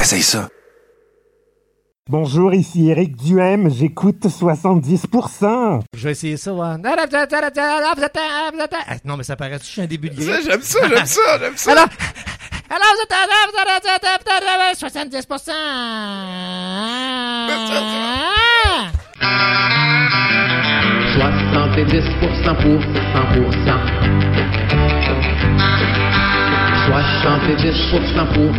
Essaye ça. Bonjour, ici Eric Duhem, j'écoute 70%. Je vais essayer ça, ouais. Non, mais ça paraît, je suis un début de Ça, J'aime ça, j'aime ça, j'aime ça. Alors, alors vous êtes 70%. 70% pour 100%. Moi chanter des sources dans pour 100%.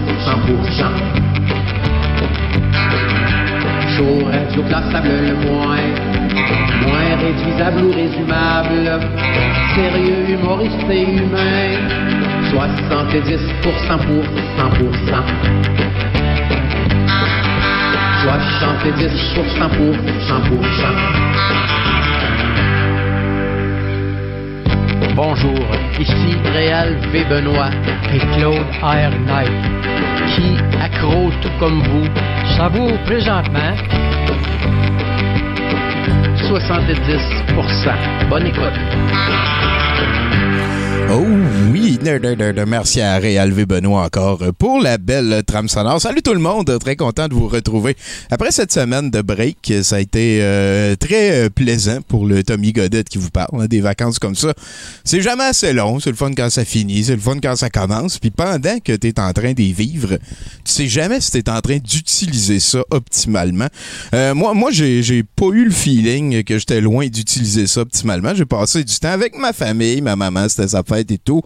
Chaud, radio classable le moins, moins réduisable ou résumable, sérieux, humoriste et humain, 70% pour 100%. Soit chanter 10 pour 100%. Bonjour, ici Réal V. Benoît et Claude R. Qui, accro tout comme vous, savoure présentement 70%. Bonne écoute. Oh oui, merci à Réal V. Benoît encore euh, pour la belle trame sonore. Salut tout le monde, très content de vous retrouver. Après cette semaine de break, ça a été euh, très euh, plaisant pour le Tommy Godet qui vous parle. hein, des vacances comme ça, c'est jamais assez long, c'est le fun quand ça finit, c'est le fun quand ça commence. Puis pendant que tu es en train d'y vivre, tu sais jamais si tu es en train d'utiliser ça optimalement. Euh, moi, moi j'ai j'ai pas eu le feeling que j'étais loin d'utiliser ça optimalement. J'ai passé du temps avec ma famille, ma maman, c'était sa fête et tout.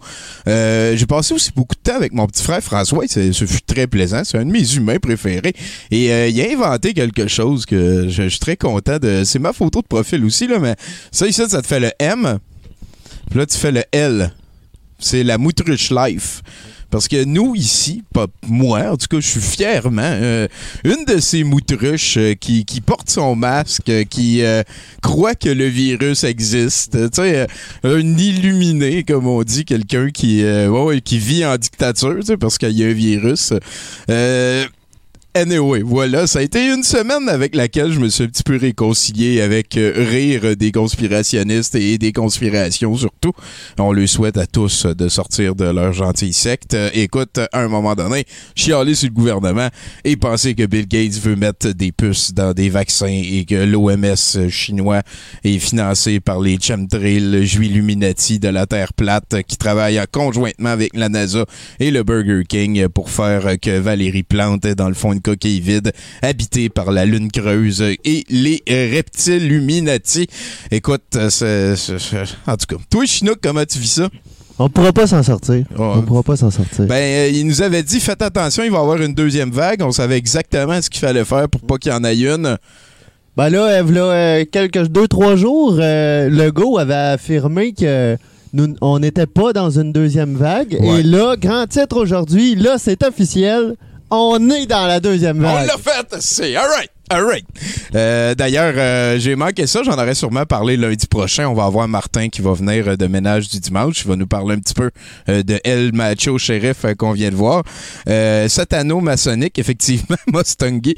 Euh, j'ai passé aussi beaucoup de temps avec mon petit frère François. Ce fut très plaisant. C'est un de mes humains préférés. Et euh, il a inventé quelque chose que je, je suis très content de. C'est ma photo de profil aussi, là, mais ça ici, ça te fait le M. Puis là, tu fais le L. C'est la Moutruche Life. Parce que nous, ici, pas moi, en tout cas, je suis fièrement euh, une de ces moutruches euh, qui, qui porte son masque, euh, qui euh, croit que le virus existe. Tu sais, euh, un illuminé, comme on dit, quelqu'un qui, ouais, qui vit en dictature, parce qu'il y a un virus. Anyway, voilà, ça a été une semaine avec laquelle je me suis un petit peu réconcilié avec euh, rire des conspirationnistes et des conspirations surtout. On leur souhaite à tous de sortir de leur gentille secte. Écoute, à un moment donné, chialer sur le gouvernement et penser que Bill Gates veut mettre des puces dans des vaccins et que l'OMS chinois est financé par les chemtrails Illuminati de la Terre plate qui travaillent conjointement avec la NASA et le Burger King pour faire que Valérie Plante dans le fond une coquille vide habitée par la lune creuse et les reptiles Illuminati. Écoute, euh, c'est- en tout cas, toi Chinook, comment tu vis ça? On pourra pas s'en sortir. On pourra pas s'en sortir. Ben, euh, il nous avait dit, faites attention, il va y avoir une deuxième vague. On savait exactement ce qu'il fallait faire pour pas qu'il y en ait une. Ben là, euh, euh, quelques deux, trois jours, euh, Legault avait affirmé que nous, on n'était pas dans une deuxième vague. Ouais. Et là, grand titre aujourd'hui, là, c'est officiel. On est dans la deuxième On vague. l'a fait, c'est alright. Alright. Euh, D'ailleurs, euh, j'ai manqué ça. J'en aurais sûrement parlé lundi prochain. On va avoir Martin qui va venir euh, de ménage du dimanche. Il va nous parler un petit peu euh, de El Macho Sheriff qu'on vient de voir. Euh, anneau maçonnique, effectivement, Mustangi.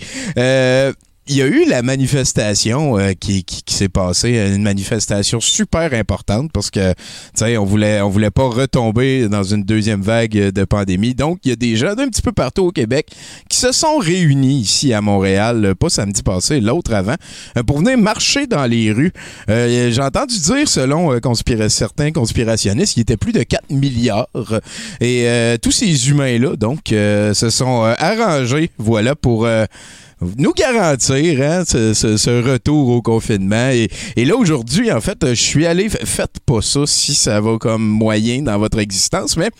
Il y a eu la manifestation euh, qui, qui, s'est passée, euh, une manifestation super importante parce que, tu sais, on voulait, on voulait pas retomber dans une deuxième vague euh, de pandémie. Donc, il y a des gens d'un petit peu partout au Québec qui se sont réunis ici à Montréal, pas samedi passé, l'autre avant, pour venir marcher dans les rues. J'ai entendu dire, selon certains conspirationnistes, qu'il était plus de 4 milliards. Et tous ces humains-là, donc, se sont arrangés, voilà, pour... nous garantir hein, ce, ce- ce retour au confinement. Et, et là, aujourd'hui, en fait, je suis allé, faites pas ça si ça va comme moyen dans votre existence, mais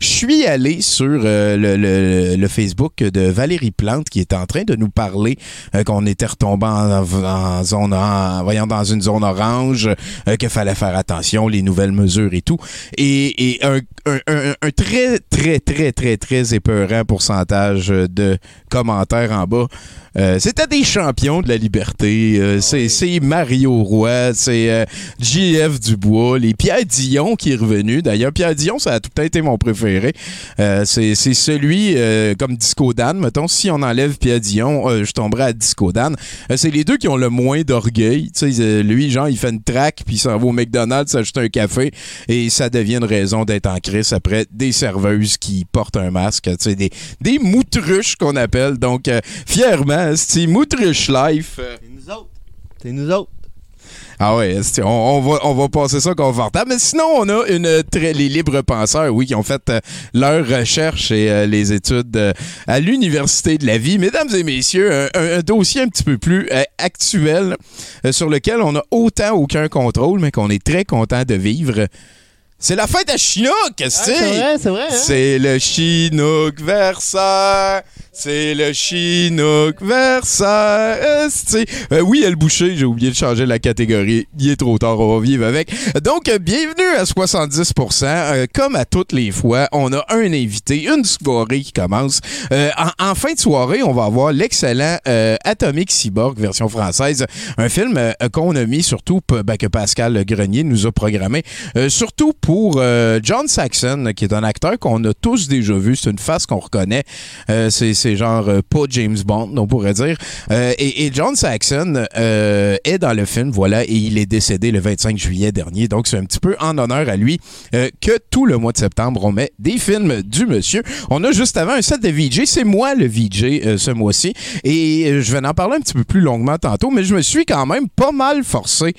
je suis allé sur euh, le, le- le Facebook de Valérie Plante qui est en train de nous parler euh, qu'on était retombé en, en zone, en, voyons, dans une zone orange, euh, qu'il fallait faire attention, les nouvelles mesures et tout. Et, et un, un- un- un très, très, très, très, très épeurant pourcentage de commentaires en bas. Euh, C'était des champions de la liberté. Euh, c'est c'est Mario Roy, c'est euh, JF Dubois, les Pierre Dion qui est revenu. D'ailleurs, Pierre Dion, ça a tout le temps été mon préféré. C'est c'est celui comme Disco Dan. Mettons, si on enlève Pierre Dion, je tomberais à Disco Dan. C'est les deux qui ont le moins d'orgueil. Lui, genre, il fait une traque, puis il s'en va au McDonald's s'acheter un café, et ça devient une raison d'être en crise après des serveuses qui portent un masque. Des, des moutruches qu'on appelle. Donc, euh, c'est Moutruche Life. C'est nous autres. C'est nous autres. ah ouais, on, on va, on va passer ça confortable. Mais sinon, on a une très, les libres penseurs, oui, qui ont fait euh, leurs recherches et euh, les études euh, à l'Université de la vie. Mesdames et messieurs, un, un- un dossier un petit peu plus actuel sur lequel on n'a autant aucun contrôle, mais qu'on est très content de vivre. C'est la fête à Chinook, Ah, c'est vrai, c'est vrai. hein? c'est le Chinook Versailles. C'est le Chinook Versailles. esti. Euh, oui, elle bouché, j'ai oublié de changer la catégorie. Il est trop tard, on va vivre avec. Donc, euh, bienvenue à 70%. Euh, comme à toutes les fois, on a un invité, une soirée qui commence. Euh, en, en fin de soirée, on va avoir l'excellent euh, Atomic Cyborg, version française. Un film euh, qu'on a mis surtout, p- ben, que Pascal Grenier nous a programmé, euh, surtout pour euh, John Saxon, qui est un acteur qu'on a tous déjà vu. C'est une face qu'on reconnaît. Euh, c'est genre euh, pas James Bond, on pourrait dire. Et, John Saxon est dans le film, voilà, et il est décédé le 25 juillet dernier. Donc, c'est un petit peu en honneur à lui que tout le mois de septembre, on met des films du monsieur. On a juste avant un set de VJ. C'est moi le VJ ce mois-ci. Et je vais en parler un petit peu plus longuement tantôt, mais je me suis quand même pas mal forcé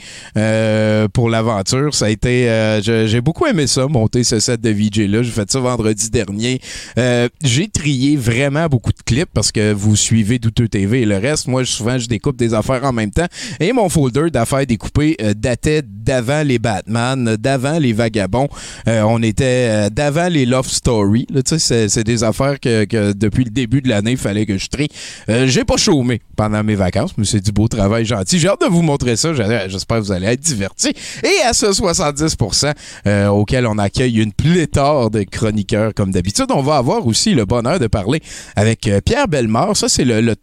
pour l'aventure. Ça a été. J'ai beaucoup aimé ça, monter ce set de VJ-là. J'ai fait ça vendredi dernier. Euh, J'ai trié vraiment beaucoup de clips parce que vous suivez Douteux TV et le reste. Moi, souvent, je découpe des affaires en même temps. Et mon folder d'affaires découpées euh, datait d'avant les Batman, d'avant les Vagabonds. Euh, on était d'avant les Love Story. Là, c'est- c'est des affaires que, depuis le début de l'année, il fallait que je trie. J'ai pas chômé pendant mes vacances, mais c'est du beau travail gentil. J'ai hâte de vous montrer ça. J'espère que vous allez être divertis. Et à ce 70% euh, auquel on accueille une pléthore de chroniqueurs comme d'habitude, on va avoir aussi le bonheur de parler avec euh, Pierre Bellemare. Ça, c'est le, le-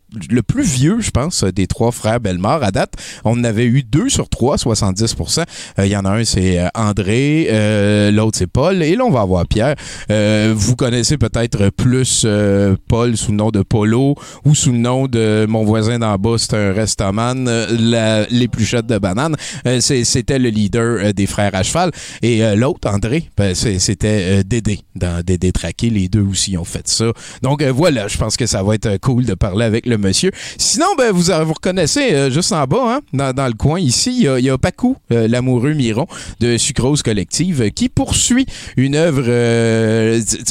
plus vieux, je pense, des trois frères Bellemare à date. On avait eu deux sur trois, 70%. Euh, Il y en a un, c'est euh, André, euh, l'autre, c'est Paul. Et là, on va avoir Pierre. Euh, vous connaissez peut-être plus euh, Paul sous le nom de Polo ou sous le nom de mon voisin d'en bas, c'est un restaman, euh, l'épluchette de banane. Euh, C'était le leader euh, des frères à cheval. Et euh, André, ben, c'était euh, Dédé dans Dédé Traqué. Les deux aussi ont fait ça. Donc euh, voilà, je pense que ça va être euh, cool de parler avec le monsieur. Sinon, ben, vous, vous reconnaissez juste en bas, hein, dans, le coin ici, il y a, Pacou, l'amoureux Miron de Sucrose Collective, qui poursuit une œuvre.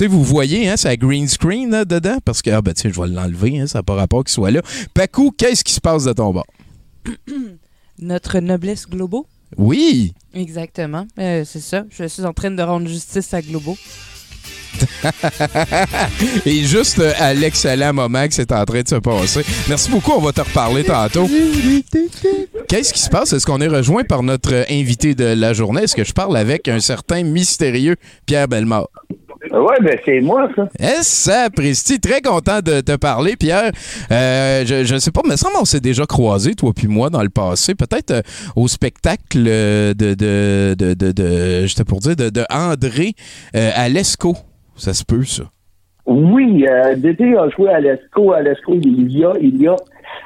vous voyez, hein, c'est green screen là, dedans, parce que, ah, ben, je vais l'enlever, hein, ça n'a pas rapport qu'il soit là. Pacou, qu'est-ce qui se passe de ton bord? Notre noblesse Globo. Oui! Exactement. Euh, c'est ça. Je suis en train de rendre justice à Globo. Et juste euh, à l'excellent moment que c'est en train de se passer. Merci beaucoup, on va te reparler tantôt. Qu'est-ce qui se passe? Est-ce qu'on est rejoint par notre invité de la journée? Est-ce que je parle avec un certain mystérieux Pierre Bellemare? Ouais, ben c'est moi, ça. Eh, ça, Presti, très content de te parler, Pierre. Euh, je, je sais pas, mais ça, on s'est déjà croisés, toi puis moi, dans le passé. Peut-être euh, au spectacle euh, de, de, de, de, de- j'étais pour dire, de, de André euh, à l'ESCO. Ça se peut, ça. Oui, euh, Dédé a joué à l'ESCO. À l'ESCO, il y a, il y a,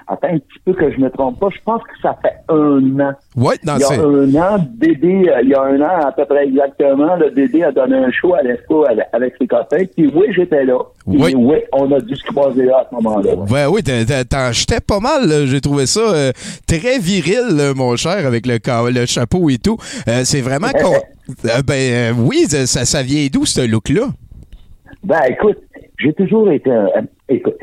attends un petit peu que je me trompe pas, je pense que ça fait un an. Ouais, dans Il y a un an, Dédé, euh, il y a un an à peu près exactement, le Dédé a donné un show à l'ESCO avec, ses copains. Puis oui, j'étais là. Oui. oui, on a dû se croiser là à ce moment-là. Ouais, oui, t'en- jetais pas mal. J'ai trouvé ça euh, très viril, mon cher, avec le, le chapeau et tout. Euh, c'est vraiment... ben oui, ça, ça vient d'où, ce look-là? Ben, écoute, j'ai toujours été. un- un- écoute,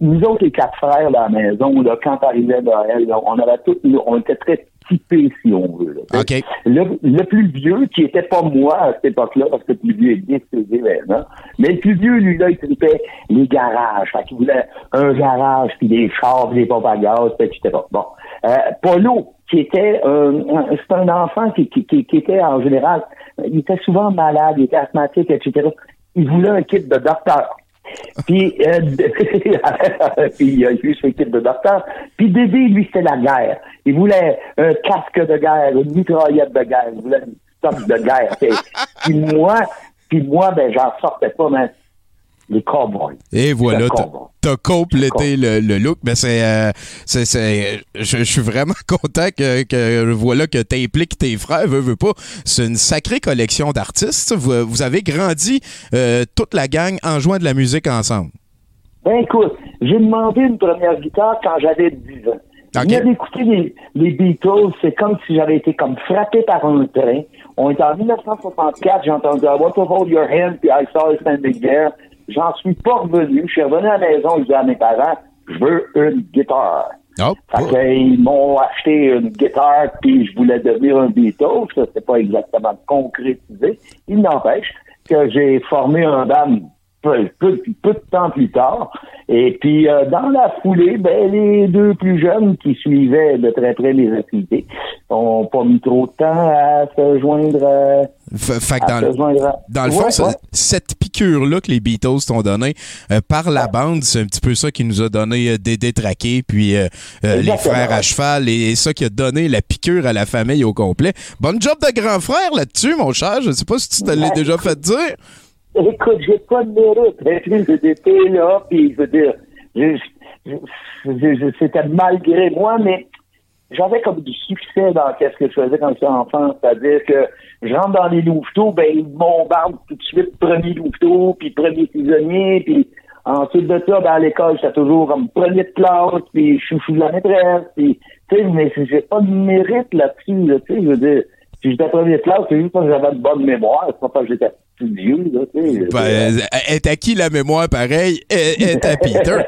nous autres, les quatre frères dans la maison, là, quand arrivait Noël, là, on avait tous, on était très typés, si on veut. là. OK. Le, le plus vieux, qui était pas moi à cette époque-là, parce que le plus vieux est décédé maintenant, mais le plus vieux, lui, là, il tripait les garages. Fait qu'il voulait un garage, puis des chars, puis des pompes à gaz, etc. Bon. Euh, Polo, qui était c'est un enfant qui, qui, qui, qui était en général, il était souvent malade, il était asthmatique, etc. Il voulait un kit de docteur. Puis, euh, puis il a eu son équipe de docteur. Puis Dédé, lui, c'était la guerre. Il voulait un casque de guerre, une mitraillette de guerre, il voulait une stock de guerre. Puis, puis moi, puis moi, ben, j'en sortais pas, mais les cowboys. Et voilà, t'as- complété le, le look. Mais c'est, euh, c'est, c'est- je, je suis vraiment content que, que voilà que t'impliques tes frères, veux, veux pas. C'est une sacrée collection d'artistes. Vous, vous avez grandi euh, toute la gang en jouant de la musique ensemble. Ben écoute, j'ai demandé une première guitare quand j'avais 10 ans. Ok. Je venais d'écouter les, les Beatles, c'est comme si j'avais été comme frappé par un train. On est en 1964, j'ai entendu I want to hold your hand, puis I saw it standing there. J'en suis pas revenu. Je suis revenu à la maison, je dis à mes parents, je veux une guitare. Oh, Fait ils m'ont acheté une guitare, puis je voulais devenir un Beatles. Ça, c'est pas exactement concrétisé. Il n'empêche que j'ai formé un band peu, peu, peu de temps plus tard. Et puis, euh, dans la foulée, ben, les deux plus jeunes qui suivaient de très près les activités ont pas mis trop de temps à se joindre fait à dans, se le- joindre à- dans le Ouais, fond, ça- ouais. cette piqûre-là que les Beatles t'ont donnée euh, par la bande, c'est un petit peu ça qui nous a donné euh, Dédé Traqué, puis les frères à cheval, et, et ça qui a donné la piqûre à la famille au complet. Bonne job de grand frère là-dessus, mon cher. Je sais pas si tu te l'as déjà fait dire. Écoute, j'ai pas de mérite. Puis, j'étais là, puis je veux dire, c'était malgré moi, mais j'avais comme du succès dans qu'est-ce que je faisais quand j'étais enfant. C'est-à-dire que je rentre dans les louveteaux, ben, ils bombardent tout de suite premier louveteau, puis premier saisonnier, puis ensuite de ça, ben, à l'école, j'étais toujours comme premier de classe, puis chouchou de la maîtresse, puis, tu sais, mais j'ai pas de mérite là-dessus, là, tu sais, je veux dire, si j'étais premier de classe, c'est juste parce que j'avais une bonne mémoire, c'est pas parce que j'étais plus vieux, là, tu sais. Ben, euh, est à qui la mémoire pareille? Est, est à Peter.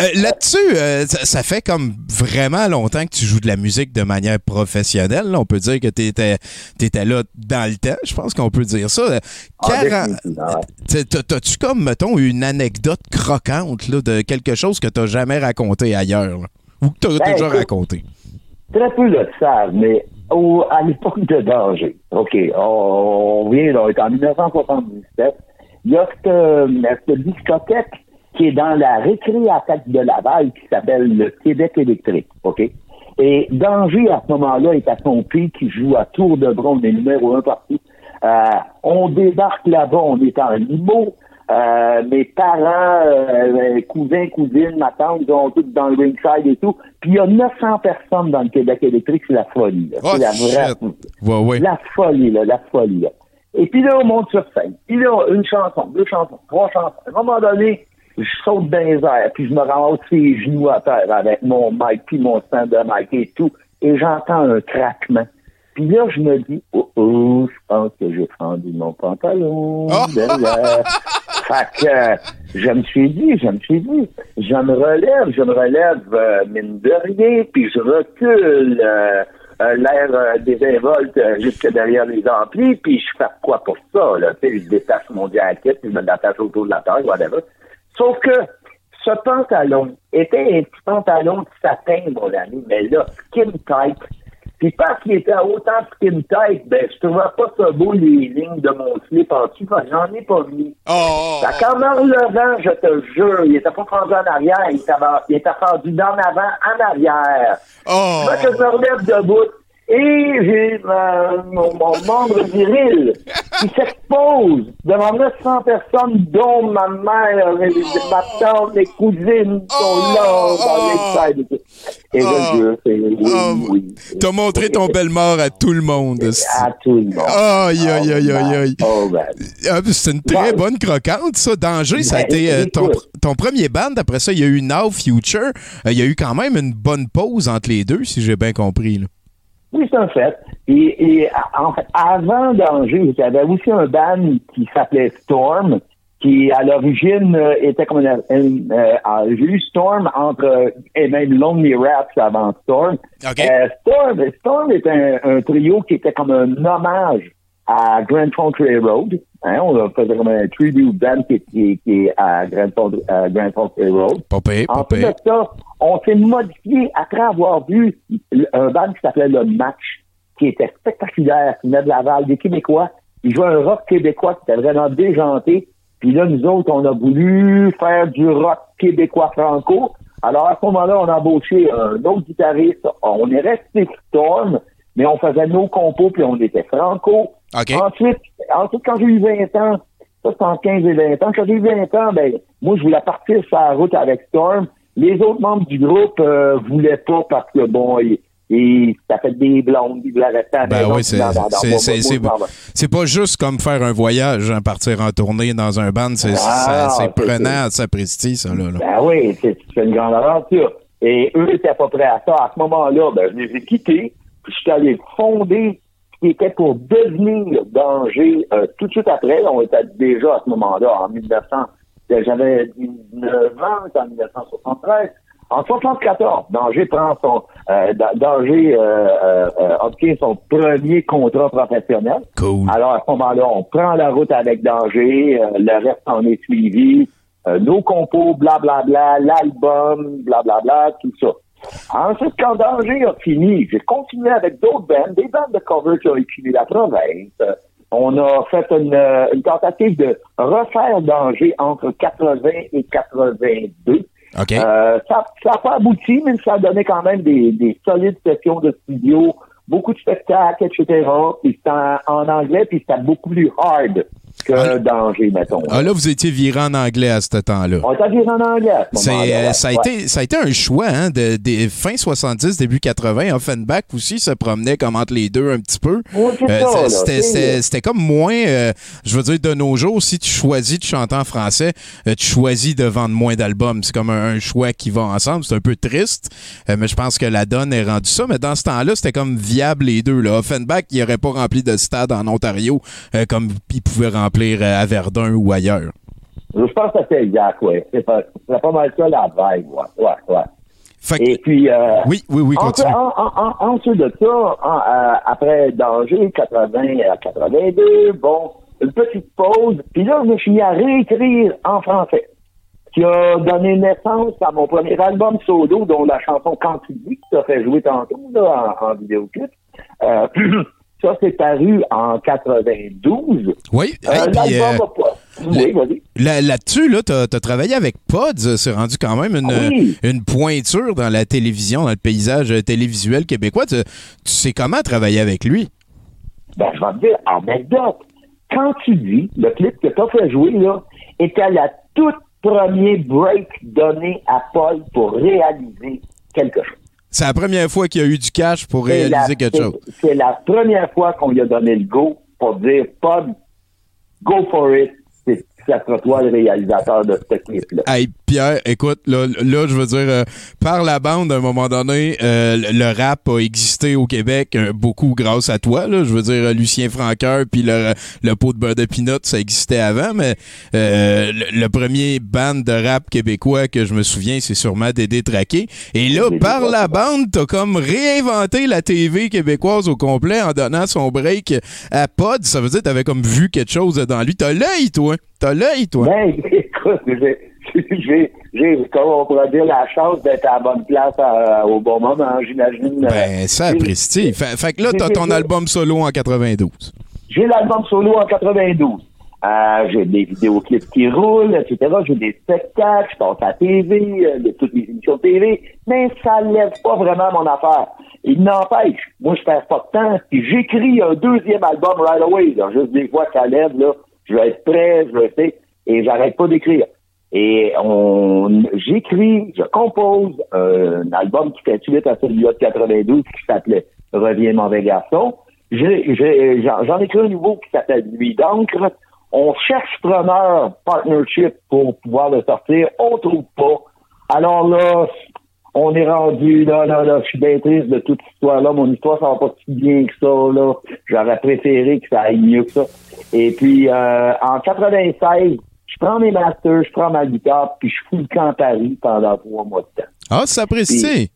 Euh, Là-dessus, euh, ça, ça fait comme vraiment longtemps que tu joues de la musique de manière professionnelle. là. On peut dire que tu étais, là dans le temps. Je pense qu'on peut dire ça. Ah, T'as-tu comme, mettons, une anecdote croquante là, de quelque chose que t'as jamais raconté ailleurs? là? Ou que t'as Ben, déjà raconté? Très peu le savent, mais au- à l'époque de danger, OK, on, on vient, on est en 1977, il y a cette, euh, discothèque qui est dans la récréathèque de Laval qui s'appelle le Québec électrique, OK? Et Danger, à ce moment-là, est à son pied, qui joue à Tour de Bronze, les numéro un partout. Euh, on débarque là-bas, on est en limo. Euh, mes parents, euh, cousins, cousines, ma tante, ils sont tous dans le ringside et tout. Puis il y a 900 personnes dans le Québec électrique, c'est la folie. là. Oh, c'est la vraie. Ouais, ouais. la folie, là, la folie, là. Et puis là, on monte sur scène. Puis là, une chanson, deux chansons, trois chansons. À un moment donné, je saute dans les airs, puis je me ramasse les genoux à terre avec mon mic, puis mon stand de mic et tout, et j'entends un craquement. Puis là, je me dis, oh, oh, je pense que j'ai fendu mon pantalon. Oh! derrière. fait que euh, je me suis dit, je me suis dit, je me relève, je me relève, euh, mine de rien, puis je recule euh, l'air désinvolte euh, jusque derrière les amplis, puis je fais quoi pour ça, là? Tu sais, je détache mon jacket, puis je me l'attache autour de la taille, whatever. Sauf que ce pantalon était un petit pantalon de satin, mon ami, mais là, skin tight. Puis parce qu'il était autant skin tight, ben, je trouvais pas ça beau les lignes de mon slip en dessous, fait que j'en ai pas mis. Oh, Fait qu'en me relevant, je te jure, il était pas rendu en arrière, il était, il était rendu d'en avant en arrière. oh. Que je me relève debout et j'ai ma- mon, mon membre viril qui s'expose devant 900 personnes, dont ma mère, et ma tante, mes cousines sont là dans l'extérieur. et je Oh. c'est oui, Oh, oui. T'as montré ton belle mort à tout le monde. À tout le monde. Aïe, aïe, aïe, aïe, aïe. Oh, ben. Ah, C'est une très bonne croquante, ça. Danger, ça a Ben, été euh, ton, ton premier band. Après ça, il y a eu Now Future. Euh, Il y a eu quand même une bonne pause entre les deux, si j'ai bien compris. là. Oui, c'est un fait. Et, et en fait, avant Danger, il y avait aussi un band qui s'appelait Storm, qui à l'origine euh, était comme une, une, euh, euh, j'ai eu Storm entre euh, et même Lonely Rats avant Storm. Euh, Storm, Storm est un, un trio qui était comme un hommage à Grand Funk Railroad. Hein, on faisait comme un tribute band qui, qui, qui est à Grand à Grand. Pas pire, pas En plus de ça, on s'est modifié après avoir vu un band qui s'appelait Le Match, qui était spectaculaire, qui venait de Laval, des Québécois. Ils jouaient un rock québécois qui était vraiment déjanté. Puis là, nous autres, on a voulu faire du rock québécois franco. Alors, à ce moment-là, on a embauché un autre guitariste. On est resté Storm, mais on faisait nos compos, puis on était franco. Ensuite, ensuite, quand j'ai eu 20 ans, ça c'est en 15 et 20 ans, quand j'ai eu 20 ans, ben, moi, je voulais partir sur la route avec Storm. Les autres membres du groupe euh, voulaient pas parce que, bon, ils, ils- ça fait des blondes, ils voulaient rester à Ben oui, c'est pas juste comme faire un voyage, hein, partir en tournée dans un band. C'est Ah, prenant, ça prestige, ça, là. là. Ben oui, c'est une grande aventure. Et eux étaient pas prêts à ça. À ce moment-là, ben, je les ai quittés, puis je suis allé fonder qui était pour devenir danger euh, tout de suite après. On était déjà à ce moment-là, en 1900. J'avais 19 ans, c'était en 1973. En 74, Danger prend son euh, Da- Danger euh, obtient son premier contrat professionnel. Cool. Alors, à ce moment-là, on prend la route avec Danger, le reste en est suivi, nos compos, blablabla, l'album, blablabla, tout ça. Ensuite, quand Danger a fini, j'ai continué avec d'autres bands, des bandes de cover qui ont écumé la province. On a fait une, euh, une tentative de refaire Danger entre 80 et 82. OK. Euh, ça n'a pas abouti, mais ça a donné quand même des, des solides sessions de studio, beaucoup de spectacles, etc. Puis c'était en, en anglais, puis c'était beaucoup plus hard que Ah. Danger, mettons. Ah, là, vous étiez viré en anglais à ce temps-là. On t'a dit en anglais à ce euh, ça, a ouais. été, ça a été un choix hein, de, des fin 70, début 80. Offenbach aussi se promenait comme entre les deux un petit peu. Ouais, Euh, c'était, comme moins, euh, je veux dire, de nos jours, si tu choisis de chanter en français, tu choisis de vendre moins d'albums. C'est comme un, un choix qui va ensemble. C'est un peu triste, mais je pense que la donne est rendue ça. Mais dans ce temps-là, c'était comme viable les deux. Là. Offenbach, il n'aurait pas rempli de stade en Ontario comme il pouvait remplir euh, à Verdun ou ailleurs? Je pense que c'est exact, oui. C'est pas, pas mal ça la vibe, ouais. ouais, ouais. Fait que- Et puis, euh, oui, oui, oui, continue. en, en, en, ensuite de ça, euh, après Danger, 80 à 82, bon, une petite pause, puis là, je me suis mis à réécrire en français, qui a donné naissance à mon premier album solo, dont la chanson Quand tu dis, qui t'a fait jouer tantôt, là, en, en vidéoclip. Euh, ça, c'est paru en 92. Oui, Euh, hey, puis, L'album euh, a pas... Oui, vas-y. Là- Là-dessus, là, t'as as travaillé avec Pods. C'est rendu quand même une, Ah oui. une pointure dans la télévision, dans le paysage euh, télévisuel québécois. Tu, tu sais comment travailler avec lui? Ben, je vais te dire, anecdote. Quand tu dis, le clip que t'as fait jouer, là, était la toute premier break donné à Paul pour réaliser quelque chose. C'est la première fois qu'il y a eu du cash pour réaliser la- quelque chose. C'est la première fois qu'on lui a donné le go pour dire, Paul, go for it. C'est ça sera toi le réalisateur de ce clip-là. Hey, Pierre, écoute, là, là, je veux dire, euh, par la bande, à un moment donné, euh, le rap a existé au Québec euh, beaucoup grâce à toi. Là. Je veux dire, Lucien Franqueur puis le, le pot de beurre de pinot, ça existait avant, mais le, le premier band de rap québécois que je me souviens, c'est sûrement Dédé Traqué. Et là, Dédé par la bande, t'as comme réinventé la TV québécoise au complet en donnant son break à Pod. Ça veut dire que t'avais comme vu quelque chose dans lui. T'as l'œil, toi. T'as l'œil, toi. Ben, écoute, j'ai, j'ai, j'ai, comme on pourrait dire, la chance d'être à la bonne place à- au bon moment, j'imagine. Ben, ça apprécie. Fait, fait que là, t'as ton album solo en 92. J'ai l'album solo en 92. Euh, j'ai des vidéoclips qui roulent, etc. J'ai des spectacles, je passe à la TV, euh, de toutes les émissions de TV, mais ça lève pas vraiment mon affaire. Il n'empêche, moi je perds pas de temps, puis j'écris un deuxième album right away. Là. Juste des fois ça lève, là, je vais être prêt, je vais être, et j'arrête pas d'écrire. Et on, j'écris, je compose un album qui fait suite à celui-là de 92 qui s'appelait Reviens mauvais garçon. J'en écris un nouveau qui s'appelle Nuit d'encre. On cherche preneur partnership pour pouvoir le sortir. On trouve pas. Alors là, on est rendu là, là, là. Je suis bien triste de toute cette histoire-là. Mon histoire, ça va pas si bien que ça, là. J'aurais préféré que ça aille mieux que ça. Et puis, euh, en 96, je prends mes masters, je prends ma guitare, puis je fous le camp à Paris pendant trois mois de temps. Ah, ça apprécie.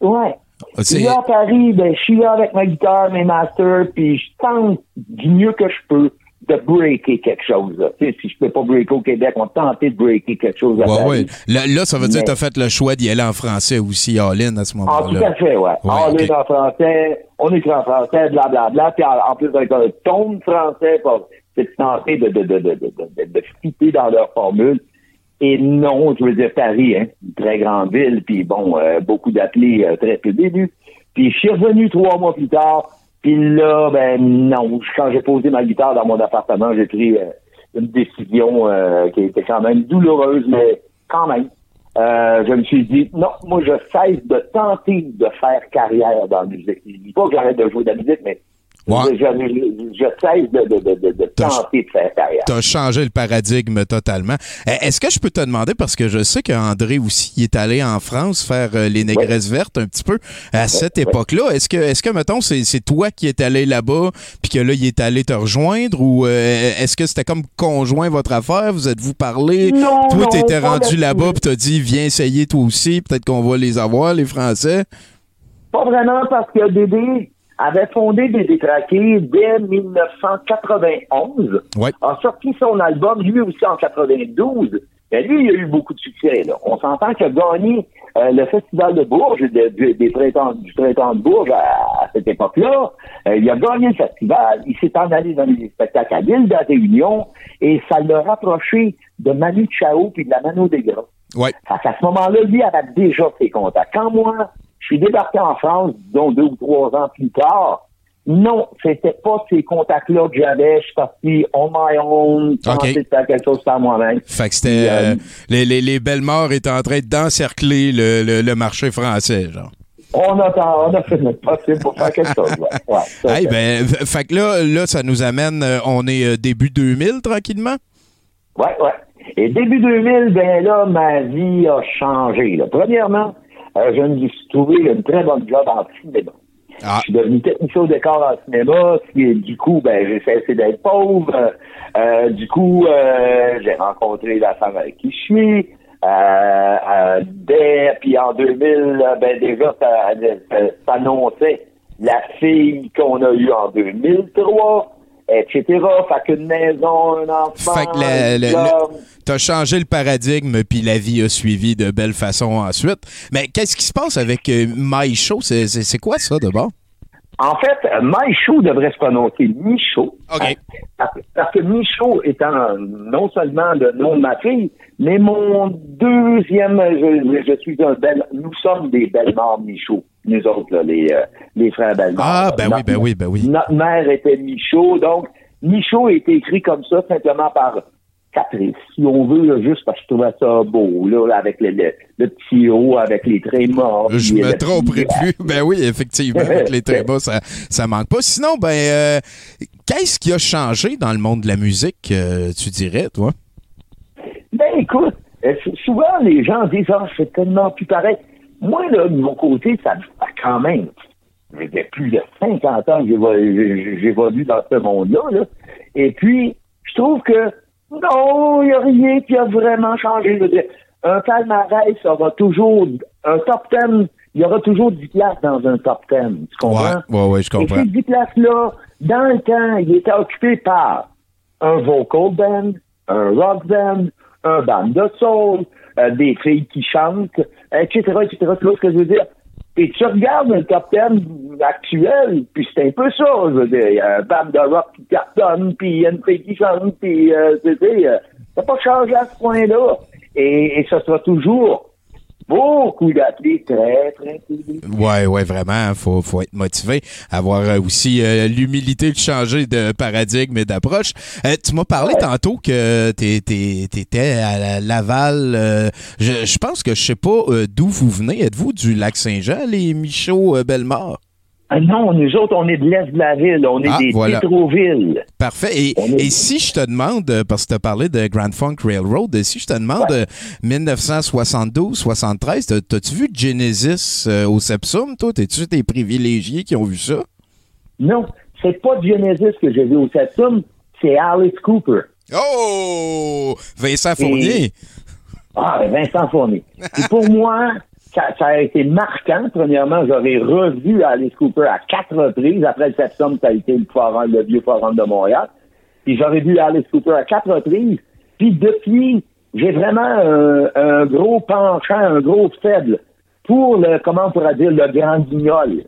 Ouais. Ah, c'est- Puis là, à Paris, ben, je suis là avec ma guitare, mes masters, puis je tente du mieux que je peux de breaker quelque chose. Là. Tu sais, si je peux pas breaker au Québec, on tenter de breaker quelque chose à Ouais, Paris. ouais. Là, là, ça veut dire que Mais- t'as fait le choix d'y aller en français aussi, all-in, à ce Ah, tout moment-là. à fait, ouais. Ouais, en français, on écrit en français, blablabla, puis en, en plus avec un ton de français, c'est de tenter de, de, de, de, de, de, de fitter dans leur formule. Et non, je veux dire Paris, hein, une très grande ville, puis bon, euh, beaucoup d'appelés euh, très peu début. Puis je suis revenu trois mois plus tard, puis là, ben non, quand j'ai posé ma guitare dans mon appartement, j'ai pris euh, une décision euh, qui était quand même douloureuse, mais quand même. Euh, je me suis dit, non, moi, je cesse de tenter de faire carrière dans la musique. Je dis pas que j'arrête de jouer de la musique, mais Ouais. je, je- je cesse de, de, de, de, tenter de faire carrière. T'as changé le paradigme totalement. Euh, Est-ce que je peux te demander, parce que je sais qu'André aussi il est allé en France faire euh, les négresses vertes un petit peu à cette époque-là. Est-ce que, est-ce que, mettons, c'est, c'est toi qui es allé là-bas, puis que là, il est allé te rejoindre, ou euh, est-ce que c'était comme conjoint votre affaire? Vous êtes-vous parlé? Non, Toi, t'étais rendu là-bas, puis t'as dit, viens essayer toi aussi, peut-être qu'on va les avoir, les Français. Pas vraiment parce que Dédé avait fondé Dédé Traqué dès 1991. Ouais. A sorti son album, lui aussi en 92. Mais lui, il a eu beaucoup de succès. Là. On s'entend qu'il a gagné euh, le Festival de Bourges, de- de- des printemps, du printemps de Bourges à, à cette époque-là. Euh, il a gagné le festival. Il s'est en allé dans les spectacles à l'île de la Réunion et ça l'a rapproché de Manu Chao puis de la Mano des Gras. Ouais. Fait qu'à ce moment-là, lui avait déjà ses contacts. Quand moi, suis débarqué en France, disons deux ou trois ans plus tard, non, c'était pas ces contacts-là que j'avais. Je suis parti on my own, penser de faire quelque chose par moi-même. Fait que c'était. Euh, euh, les, les, les belles morts étaient en train d'encercler le, le, le marché français, genre. On a, on a fait notre possible pour faire quelque chose. Ouais. Ouais, ça, Hey, c'est- ben, fait que là, là, ça nous amène, euh, on est début 2000 tranquillement? Ouais, ouais. Et début 2000, ben là, ma vie a changé. là. Premièrement, euh, je me suis trouvé une très bonne job en cinéma. Ah, Je suis devenu technicien au décor en cinéma, du coup, ben, j'ai cessé d'être pauvre. Euh, du coup, euh, j'ai rencontré la femme avec qui je suis. Euh, euh, dès, puis en 2000, ben, déjà, ça, ça s'annonçait la fille qu'on a eue en 2003, etc. Fait qu'une maison, un enfant, Fait que t'as changé le paradigme, puis la vie a suivi de belle façon ensuite. Mais qu'est-ce qui se passe avec euh, My Show? C'est, quoi ça, d'abord? En fait, Michaud devrait se prononcer Michaud. OK. Parce, que Michaud étant non seulement le nom de ma fille, mais mon deuxième, je, je suis un bel, nous sommes des Bellemare Michaud, nous autres, là, les, euh, les frères Bellemare. Ah, ben oui, ben oui, ben oui. Notre mère était Michaud, donc Michaud a été écrit comme ça simplement par Caprice, si on veut, là, juste parce que je trouvais ça beau, là, avec le, le, le petit haut, avec les traits morts. Je me tromperai plus. Ben oui, effectivement, avec les trémas, ça, ça manque pas. Sinon, ben, euh, qu'est-ce qui a changé dans le monde de la musique, euh, tu dirais, toi? Ben écoute, euh, sou- souvent les gens disent Ah, c'est tellement plus pareil. Moi, là, de mon côté, ça me fait quand même. J'ai plus de 50 ans que j'évolue dans ce monde-là. là. Et puis, je trouve que non, il n'y a rien qui a vraiment changé. Je veux dire, un palmarès aura toujours un top 10, il y aura toujours 10 places dans un top 10. Tu comprends? Ouais, ouais, je Et comprends. ces 10 places-là, dans le temps, il était occupé par un vocal band, un rock band, un band de soul, euh, des filles qui chantent, etc., etc. Tu vois ce que je veux dire? Et tu regardes le top 10 actuel, puis c'est un peu ça, je veux dire. Il y a un band de rock qui cartonne, puis il y a une fille qui chante, puis euh, tu sais, euh, ça n'a pas changé à ce point-là. Et, et ça sera toujours beaucoup d'appelés très, très. Ouais, ouais, vraiment, faut, faut être motivé, avoir euh, aussi euh, l'humilité de changer de paradigme et d'approche. Euh, tu m'as parlé Ouais. tantôt que t'étais à la- Laval. euh, je, je pense que je sais pas d'où vous venez. Êtes-vous du Lac-Saint-Jean, les Michaud euh, Bellemare? Ah non, nous autres, on est de l'Est de la ville, on est Ah, des voilà. Tétrovilles. Parfait. Et, On est- et si je te demande, euh, parce que tu as parlé de Grand Funk Railroad, euh, si je te demande Ouais. euh, 1972-73, t'as- t'as-tu vu Genesis euh, au Sepsum, toi? T'es-tu des privilégiés qui ont vu ça? Non, c'est pas Genesis que j'ai vu au Saturn, c'est Alice Cooper. Oh! Vincent Fournier. Ah, Vincent Fournier. Et pour moi, ça, ça a été marquant. Premièrement, j'aurais revu Alice Cooper à quatre reprises. Après le septembre, ça a été le, forum, le vieux forum de Montréal. Puis j'aurais vu Alice Cooper à quatre reprises. Puis depuis, j'ai vraiment un, un gros penchant, un gros faible pour le, comment on pourrait dire, le grand guignol.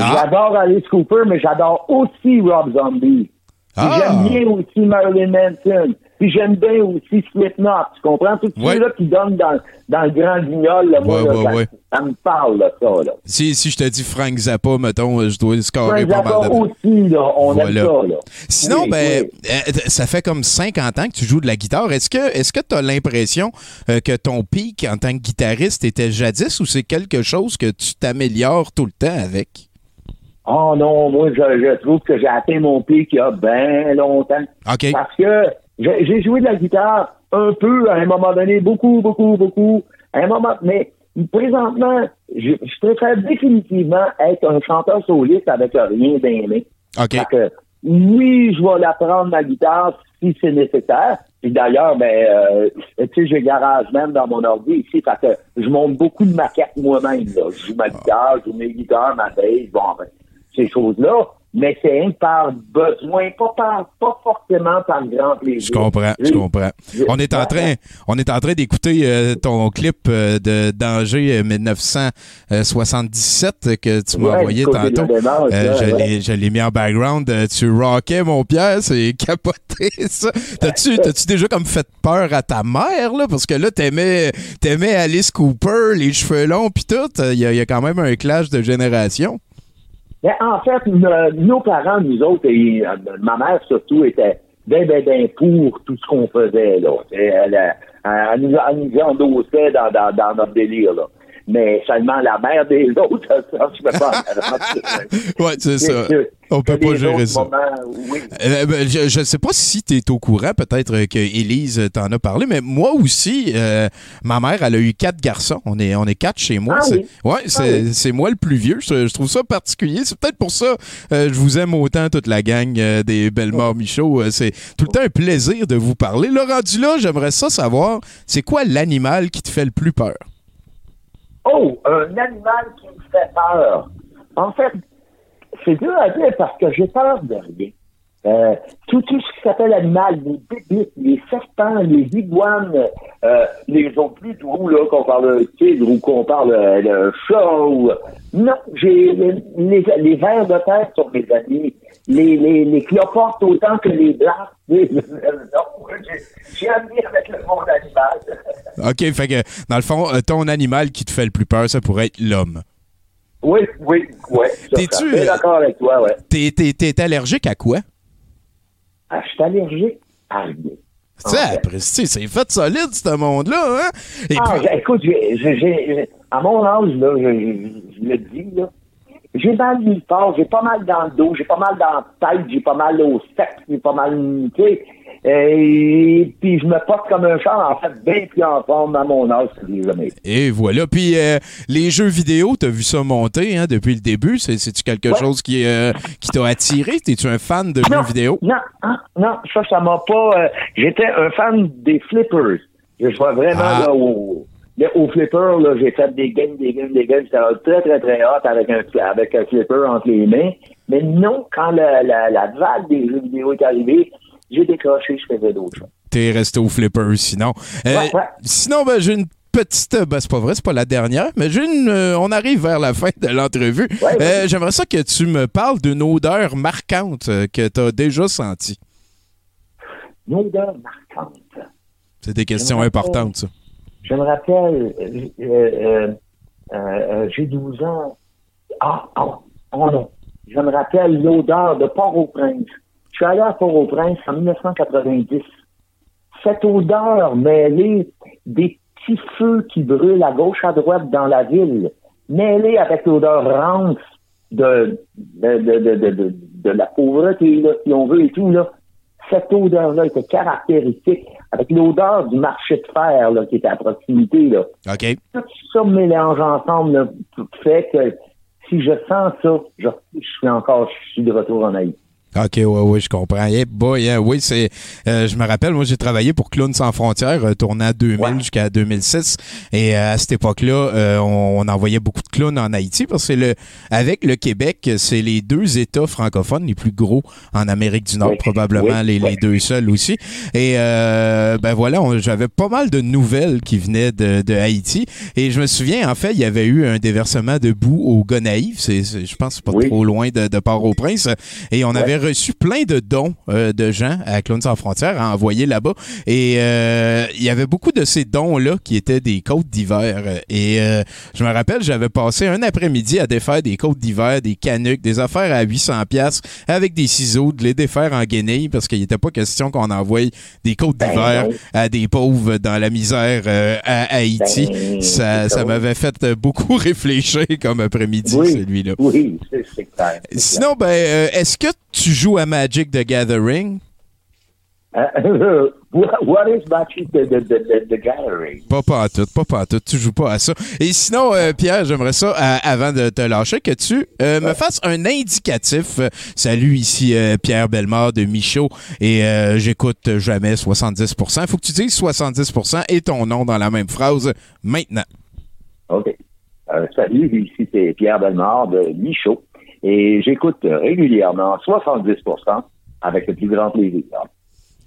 Ah. J'adore Alice Cooper, mais j'adore aussi Rob Zombie. Ah! J'aime bien aussi Marilyn Manson. Puis j'aime bien aussi Slipknot. Tu comprends? Tous Ouais. ceux-là qui donnent dans, dans le grand guignol, là, moi, Ouais, là, ouais, ça, me parle, là, ça, là. Si, si je te dis Frank Zappa, mettons, je dois scorer Frank pas mal de aussi, là, on Voilà. aime ça, là. Sinon, Oui, ben, oui. euh, ça fait comme 50 ans que tu joues de la guitare. Est-ce que est-ce que tu as l'impression euh, que ton pic en tant que guitariste était jadis ou c'est quelque chose que tu t'améliores tout le temps avec? Oh non, moi, je, je trouve que j'ai atteint mon pic il y a bien longtemps. OK. Parce que j'ai joué de la guitare un peu à un moment donné, beaucoup, beaucoup, beaucoup. À un moment, mais présentement, je, je préfère définitivement être un chanteur soliste avec rien d'aimer. OK. Que, oui, je vais l'apprendre ma guitare si c'est nécessaire. Puis d'ailleurs, ben, euh, tu sais, j'ai GarageBand dans mon ordi ici, fait que je monte beaucoup de maquettes moi-même. Là. Je joue ma guitare, je joue mes guitares, ma bass, bon, ben, ces choses-là. Mais c'est un par besoin, pas par, pas forcément par grand plaisir. Je comprends, je comprends. On est en train, on est en train d'écouter euh, ton clip euh, de Danger euh, 1977 que tu m'as Ouais, envoyé tantôt. démarche, Euh, je ouais. l'ai- mis en background. Euh, Tu rockais, mon Pierre, c'est capoté, ça. T'as-tu, t'as-tu déjà comme fait peur à ta mère, là? Parce que là, t'aimais, t'aimais Alice Cooper, les cheveux longs, pis tout. Il y, a- il y a quand même un clash de génération. Mais en fait, no- nos parents, nous autres, et euh, ma mère surtout, était bien, bien, bien pour tout ce qu'on faisait. Là. Elle, elle nous, elle endossait dans, dans, dans notre délire. Là. Mais seulement la mère des autres, ça, je peux pas en. Ouais, c'est ça. que- On peut pas gérer ça. moments, oui. Euh, ben, je ne sais pas si tu es au courant, peut-être euh, que Élise t'en a parlé, mais moi aussi, euh, ma mère, elle a eu quatre garçons. On est, on est quatre chez moi. Ah c'est, oui. ouais, c'est, oui. c'est moi le plus vieux. Je, je trouve ça particulier. C'est peut-être pour ça euh, je vous aime autant, toute la gang euh, des Bellemare Michaud. Euh, c'est tout le temps un plaisir de vous parler. Là, rendu là, j'aimerais ça savoir, c'est quoi l'animal qui te fait le plus peur? Oh, un animal qui me fait peur. En fait, c'est dur à dire parce que j'ai peur de rien. Euh, tout, tout ce qui s'appelle animal, les bébites, les serpents, les iguanes, euh, les autres plus doux, là, qu'on parle de tigre ou qu'on parle euh, de chat ou... Non, j'ai les, vers de terre sont mes amis. Les, les, les cloportes autant que les blancs. Non, j'ai- ami avec le monde animal. OK, fait que, dans le fond, euh, ton animal qui te fait le plus peur, ça pourrait être l'homme. Oui, oui, oui. T'es-tu, je suis euh, d'accord avec toi, ouais. T'es, t'es, t'es allergique à quoi? Ah, je suis allergique à rien. Tu sais, c'est fait solide, ce monde-là, hein? Et Ah, puis, écoute, à mon âge, là, je le dis, là, j'ai mal nulle part, j'ai pas mal dans le dos, j'ai pas mal dans la tête, j'ai pas mal au sexe, j'ai pas mal, tu sais, et puis je me porte comme un char, en fait, bien plus en forme à mon âge que j'ai jamais et voilà. Puis, euh, les jeux vidéo, t'as vu ça monter hein, depuis le début? C'est, c'est-tu quelque Ouais. chose qui, euh, qui t'a attiré? T'es-tu un fan de jeux vidéo? Non, hein, non, ça, ça m'a pas. euh, J'étais un fan des flippers. Je vois vraiment Ah. là au, là, au flipper, là, j'ai fait des games, des games, des games. C'était très, très, très hot avec un, avec un flipper entre les mains. Mais non, quand la, la, la vague des jeux vidéo est arrivée, j'ai décroché, je faisais d'autres choses. T'es resté au flipper, sinon. Euh, Ouais, ouais. Sinon, ben, j'ai une petite. Ben, c'est pas vrai, c'est pas la dernière, mais j'ai une. euh, on arrive vers la fin de l'entrevue. Ouais. Euh, j'aimerais ça que tu me parles d'une odeur marquante que t'as déjà sentie. Une odeur marquante. C'est des questions importantes, ça. Je me rappelle, j'ai 12 ans. Ah, ah, oh non. Je me rappelle l'odeur de Port-au-Prince. Je suis allé à Port-au-Prince en 1990. Cette odeur mêlée des petits feux qui brûlent à gauche à droite dans la ville, mêlée avec l'odeur rance de, de, la pauvreté, là, si on veut, et tout, là. Cette odeur-là était caractéristique avec l'odeur du marché de fer là, qui était à proximité. Là. Tout ça mélange ensemble là, fait que si je sens ça, je, je suis encore, je suis de retour en Haïti. OK, ouais, ouais, je comprends. Eh boy, hein, oui, c'est. euh, je me rappelle, moi, j'ai travaillé pour Clown sans frontières, euh, tournant 2000 Ouais. jusqu'à 2006. Et euh, à cette époque-là, euh, on, on envoyait beaucoup de clowns en Haïti parce que le, avec le Québec, c'est les deux États francophones les plus gros en Amérique du Nord, Oui. probablement Oui, les, les oui. deux seuls aussi. Et euh, ben voilà, j'avais pas mal de nouvelles qui venaient de, de Haïti. Et je me souviens, en fait, il y avait eu un déversement de boue au Gonaïve. C'est, c'est- je pense pas Oui. trop loin de, de Port-au-Prince. Et on avait reçu plein de dons euh, de gens à Clowns sans frontières à envoyer là-bas. Et euh, il y avait beaucoup de ces dons-là qui étaient des côtes d'hiver. Et euh, je me rappelle, j'avais passé un après-midi à défaire des côtes d'hiver, des canucks, des affaires à 800 pièces avec des ciseaux, de les défaire en guenilles parce qu'il n'était pas question qu'on envoie des côtes Ben d'hiver à des pauvres dans la misère à Haïti. Ben, ça ça m'avait fait beaucoup réfléchir comme après-midi, Oui. celui-là. Oui, c'est clair. Sinon, ben, est-ce que tu joues à Magic the Gathering? Euh, what, is Magic the, the, the, the, the Gathering? Pas pas tout, pas tout. Tu joues pas à ça. Et sinon, euh, Pierre, j'aimerais ça, à- avant de te lâcher, que tu euh, me fasses un indicatif. Euh, salut, ici euh, Pierre Bellemare de Michaud et euh, j'écoute jamais 70%. Faut que tu dises 70% et ton nom dans la même phrase maintenant. OK. Euh, salut, ici c'est Pierre Bellemare de Michaud et j'écoute régulièrement 70% avec le plus grand plaisir.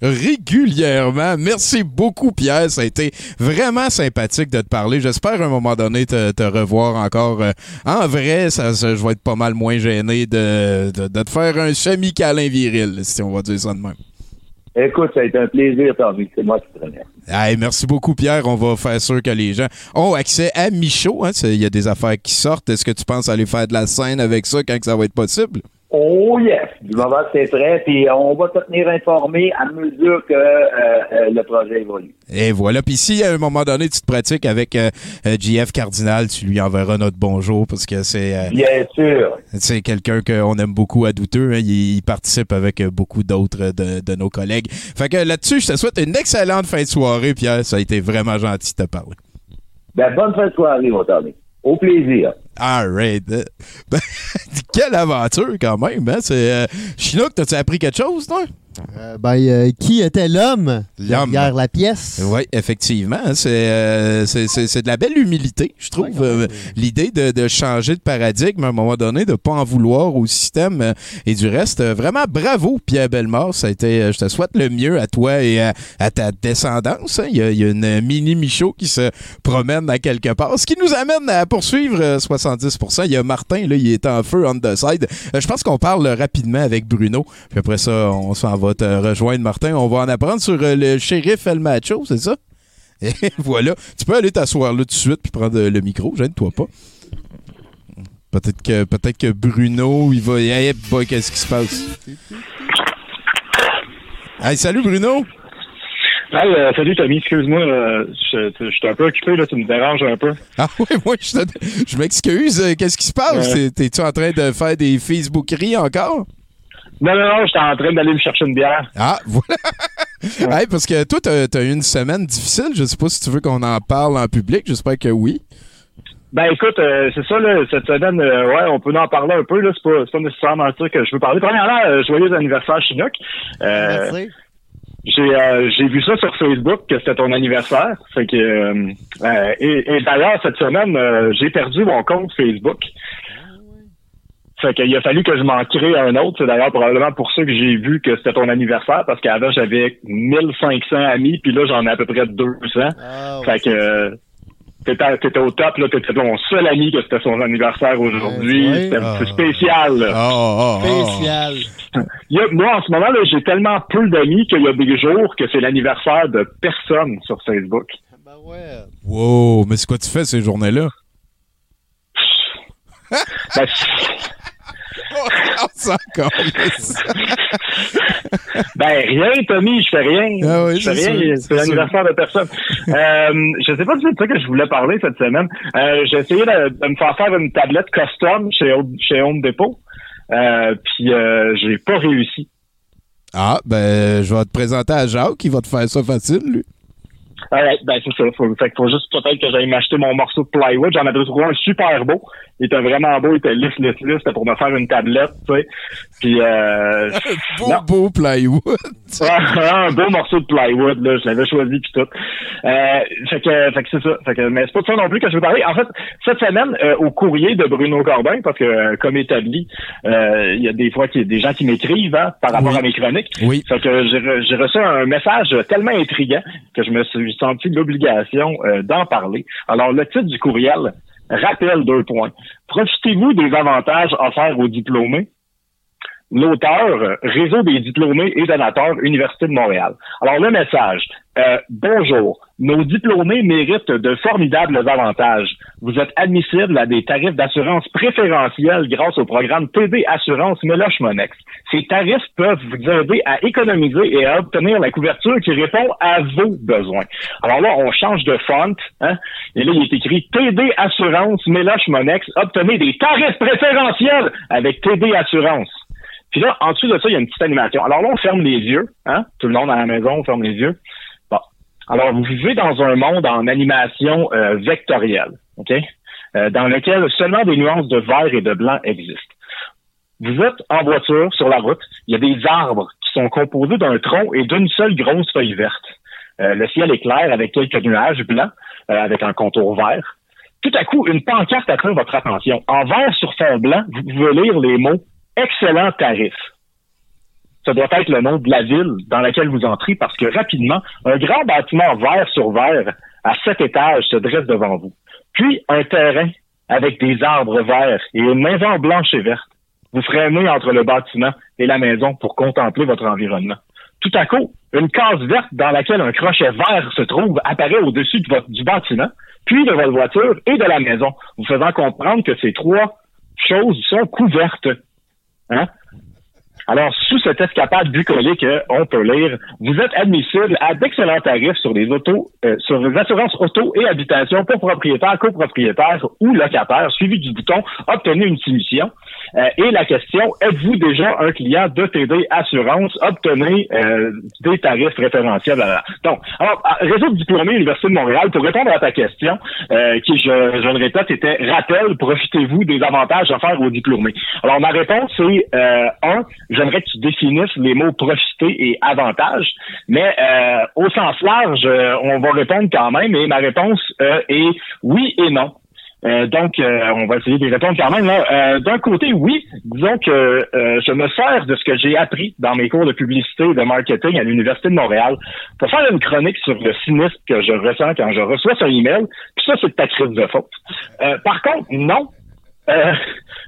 régulièrement. Merci beaucoup, Pierre. Ça a été vraiment sympathique de te parler. J'espère à un moment donné te, revoir encore euh, en vrai. Ça, je vais être pas mal moins gêné de, de, de te faire un semi-câlin viril, si on va dire ça de même. Écoute, ça a été un plaisir, Tommy. C'est moi qui te remercie. Merci beaucoup, Pierre. On va faire sûr que les gens ont accès à Michaud. hein. Il y a des affaires qui sortent. Est-ce que tu penses aller faire de la scène avec ça quand que ça va être possible? Oh yes! Du moment que c'est prêt, puis on va te tenir informé à mesure que euh, euh, le projet évolue. Et voilà. Puis si à un moment donné, tu te pratiques avec euh, euh, JF Cardinal, tu lui enverras notre bonjour parce que c'est... euh, Bien sûr. C'est quelqu'un qu'on aime beaucoup à douteux. hein. Il, il participe avec euh, beaucoup d'autres de, de nos collègues. Fait que là-dessus, je te souhaite une excellente fin de soirée, Pierre. Ça a été vraiment gentil de te parler. Ben, bonne fin de soirée, mon Tommy. Au plaisir. All right. Euh, ben, quelle aventure quand même. Hein? C'est, euh, Chinook, t'as-tu appris quelque chose, toi? Euh, ben, euh, qui était l'homme derrière la pièce? Oui, effectivement. C'est, euh, de la belle humilité, je trouve. L'idée de, de changer de paradigme à un moment donné, de pas en vouloir au système et du reste. Vraiment, bravo, Pierre Bellemare. Ça a été, je te souhaite le mieux à toi et à, à ta descendance. hein. Il, y a, il y a une mini Michaud qui se promène à quelque part. Ce qui nous amène à poursuivre euh, 70%. Il y a Martin, là, il est en feu on the side. Je pense qu'on parle rapidement avec Bruno. Puis après ça, on s'en va te rejoindre, Martin. On va en apprendre sur euh, le shérif El Macho, c'est ça? Et voilà. Tu peux aller t'asseoir là tout de suite puis prendre euh, le micro. Gêne-toi pas. Peut-être que, peut-être que Bruno, il va. Hey, boy, qu'est-ce qui se passe? Hey, salut Bruno! Hey, euh, salut Tommy, excuse-moi, euh, je je suis un peu occupé, là, tu me déranges un peu. Ah oui, moi, je, m'excuse. Qu'est-ce qui se passe? Ouais. T'es-tu en train de faire des Facebookeries encore? Non, non, non, j'étais en train d'aller me chercher une bière. Ah, voilà. hey, parce que toi, t'as as eu une semaine difficile. Je sais pas si tu veux qu'on en parle en public. J'espère que oui. Ben écoute, euh, c'est ça, là, cette semaine, euh, ouais, on peut en parler un peu, là, c'est pas, pas nécessairement ça que je veux parler. Premièrement, euh, joyeux anniversaire Chinook. Euh, Merci. j'ai euh, j'ai vu ça sur Facebook que c'était ton anniversaire. Fait que euh, euh, et, et d'ailleurs cette semaine euh, j'ai perdu mon compte Facebook. Fait qu'il a fallu que je m'en crée un autre. C'est d'ailleurs probablement pour ça que j'ai vu que c'était ton anniversaire parce qu'avant j'avais 1500 amis puis là j'en ai à peu près 200. Ah, ouais. Fait que euh, t'étais, t'étais au top là, t'étais mon seul ami que c'était son anniversaire aujourd'hui. Ouais, C'était Ah. spécial. là. Oh, oh, oh. Spécial. Il y a- moi, en ce moment, là, j'ai tellement peu d'amis qu'il y a des jours que c'est l'anniversaire de personne sur Facebook. Ben ouais. Wow, mais c'est quoi tu fais ces journées-là? Ben. Ben, rien, Tommy, je fais rien. Ah oui, je fais rien, c'est l'anniversaire de personne. euh, je sais pas si c'est de ça que je voulais parler cette semaine. Euh, j'ai essayé de, de me faire faire une tablette custom chez, Home- chez Home Depot. Euh, puis euh, j'ai pas réussi. Ah, ben, je vais te présenter à Jacques qui va te faire ça facile, lui. Ouais, ben c'est ça. Faut, fait faut juste peut-être que j'aille m'acheter mon morceau de plywood. J'en avais trouvé un super beau. Il était vraiment beau. Il était lisse, lisse, lisse. C'était pour me faire une tablette, tu sais. Puis, euh, Beau, Non. beau plywood. Un beau morceau de plywood, là, je l'avais choisi puis tout. Euh, fait que, fait que c'est ça. Fait que, mais c'est pas de ça non plus que je veux parler. En fait, cette semaine, euh, au courrier de Bruno Corbin, parce que euh, comme établi, euh, il y a des fois qu'il y a des gens qui m'écrivent hein, par rapport Oui. à mes chroniques. Oui. Fait que j'ai re- j'ai reçu un message tellement intriguant que je me suis senti l'obligation euh, d'en parler. Alors, le titre du courriel, rappel deux points. Profitez-vous des avantages offerts aux diplômés? L'auteur, euh, Réseau des diplômés et donateurs, Université de Montréal. Alors, le message. Euh, bonjour. Nos diplômés méritent de formidables avantages. Vous êtes admissibles à des tarifs d'assurance préférentiels grâce au programme TD Assurance Meloche Monex. Ces tarifs peuvent vous aider à économiser et à obtenir la couverture qui répond à vos besoins. Alors là, on change de font, hein, et là, il est écrit TD Assurance Meloche Monex. Obtenez des tarifs préférentiels avec TD Assurance. Puis là, en dessous de ça, il y a une petite animation. Alors là, on ferme les yeux, hein, tout le monde à la maison, on ferme les yeux. Bon. Alors, vous vivez dans un monde en animation euh, vectorielle, OK? Euh, dans lequel seulement des nuances de vert et de blanc existent. Vous êtes en voiture sur la route, il y a des arbres qui sont composés d'un tronc et d'une seule grosse feuille verte. Euh, le ciel est clair avec quelques nuages blancs, euh, avec un contour vert. Tout à coup, une pancarte attire votre attention. En vert sur fond blanc, vous pouvez lire les mots excellent tarif. Ça doit être le nom de la ville dans laquelle vous entrez parce que rapidement, un grand bâtiment vert sur vert à sept étages se dresse devant vous. Puis un terrain avec des arbres verts et une maison blanche et verte. Vous freinez entre le bâtiment et la maison pour contempler votre environnement. Tout à coup, une case verte dans laquelle un crochet vert se trouve apparaît au-dessus du bâtiment, puis de votre voiture et de la maison, vous faisant comprendre que ces trois choses sont couvertes. Hein? Alors, sous cette escapade bucolique, euh, on peut lire Vous êtes admissible à d'excellents tarifs sur les autos, euh, sur les assurances auto et habitation pour propriétaires, copropriétaires ou locataires, suivi du bouton Obtenez une soumission. Euh, et la question Êtes-vous déjà un client de TD Assurance? Obtenez euh, des tarifs référentiels. blablabla. Donc, alors, à- réseau de diplômés Université de Montréal, pour répondre à ta question, euh, qui, je, je le répète, était rappel, profitez-vous des avantages offerts aux diplômés. Alors, ma réponse c'est euh, un, j'aimerais que tu définisses les mots profiter et avantage, mais euh, au sens large, euh, on va répondre quand même, et ma réponse euh, est oui et non. Euh, donc, euh, on va essayer de répondre quand même. Euh, D'un côté, oui, disons que je me sers de ce que j'ai appris dans mes cours de publicité et de marketing à l'Université de Montréal pour faire une chronique sur le cynisme que je ressens quand je reçois ce email. Puis ça, c'est de ta crise de faute. Par contre, non, euh,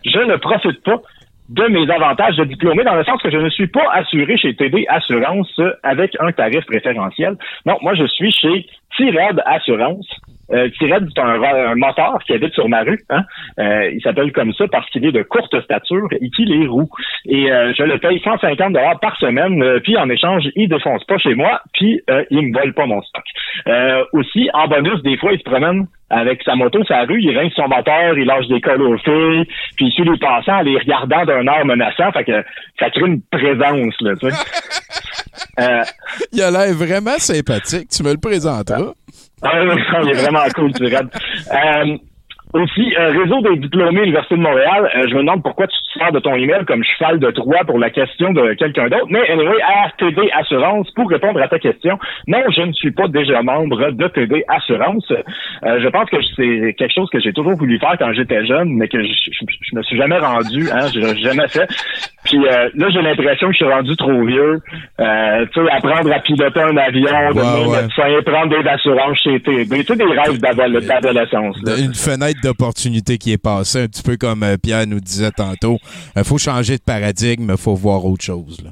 je ne profite pas de mes avantages de diplômé dans le sens que je ne suis pas assuré chez TD Assurance avec un tarif préférentiel. Non, moi je suis chez Tirad Assurance. Euh, Tirad, c'est un, un moteur qui habite sur ma rue. Hein? Euh, il s'appelle comme ça parce qu'il est de courte stature et qu'il est roux. Et euh, je le paye 150 dollars par semaine. euh, puis en échange, il défonce pas chez moi. Puis euh, il me vole pas mon stock. Euh, aussi, en bonus, des fois, il se promène avec sa moto sur la rue, il rince son moteur, il lâche des cols aux filles, puis il suit les passants en les regardant d'un air menaçant, fait que ça crée une présence, là, tu sais. Euh, Il a l'air vraiment sympathique. Tu me le présenteras. Ah, il est vraiment cool, tu regardes. Euh, aussi, euh, réseau des diplômés Université de Montréal, euh, je me demande pourquoi tu te sers de ton email comme cheval de Troie pour la question de quelqu'un d'autre. Mais anyway, à TD Assurance, pour répondre à ta question, non, je ne suis pas déjà membre de TD Assurance. Euh, je pense que c'est quelque chose que j'ai toujours voulu faire quand j'étais jeune, mais que je, je, je me suis jamais rendu, hein, je l'ai jamais fait. Puis euh, là, j'ai l'impression que je suis rendu trop vieux. Euh, tu sais, apprendre à piloter un avion, devenir ouais. médecin, prendre des assurances chez TD. Tu sais, des rêves d'ado- d'adolescence. là. Une fenêtre d'opportunité qui est passée, un petit peu comme euh, Pierre nous disait tantôt. Il faut changer de paradigme, il faut voir autre chose. Là.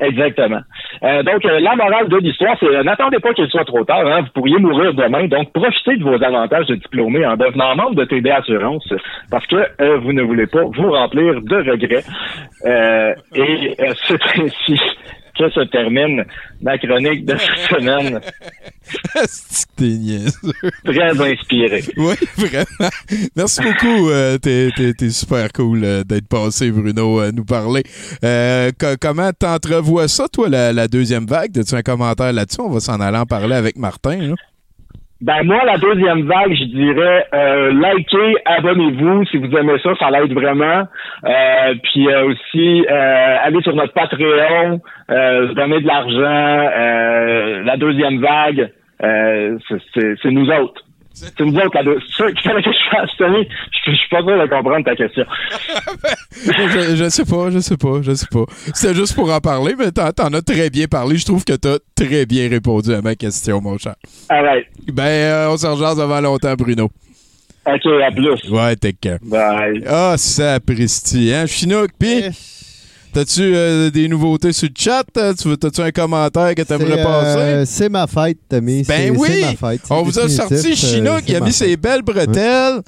Exactement. Euh, donc, euh, la morale de l'histoire, c'est euh, n'attendez pas qu'il soit trop tard. Hein, vous pourriez mourir demain. Donc, profitez de vos avantages de diplômé en devenant membre de TD Assurance parce que euh, vous ne voulez pas vous remplir de regrets. Euh, et euh, c'est ainsi que se termine ma chronique de cette semaine. T'es. Très inspiré. Oui, vraiment. Merci beaucoup. euh, t'es, super cool euh, d'être passé, Bruno, à nous parler. Euh, co- comment t'entrevois ça, toi, la, la deuxième vague? As-tu un commentaire là-dessus? On va s'en aller en parler avec Martin. là. Ben moi, la deuxième vague, je dirais euh, likez, abonnez-vous si vous aimez ça, ça l'aide vraiment. Euh, puis euh, aussi, euh, allez sur notre Patreon, euh, donnez de l'argent. Euh, la deuxième vague, c'est nous autres. C'est nous autres, la deux- c'est ça qu'il fallait que je fasse. Je je suis pas sûr de comprendre ta question. je, je sais pas, je sais pas, je sais pas. C'était juste pour en parler, mais t'en, t'en as très bien parlé. Je trouve que t'as très bien répondu à ma question, mon cher. Alright. Ben, euh, on se rejase avant longtemps, Bruno. OK, à plus. Ouais, t'es cœur. Bye. Ah, sapristi, hein, Chinook, pis? T'as-tu euh, des nouveautés sur le chat? Euh, T'as-tu un commentaire que t'aimerais C'est, passer? euh, c'est ma fête, Tommy. Ben oui! Ma fête. On vous a sorti euh, Chinook, il a mis fête. ses belles bretelles.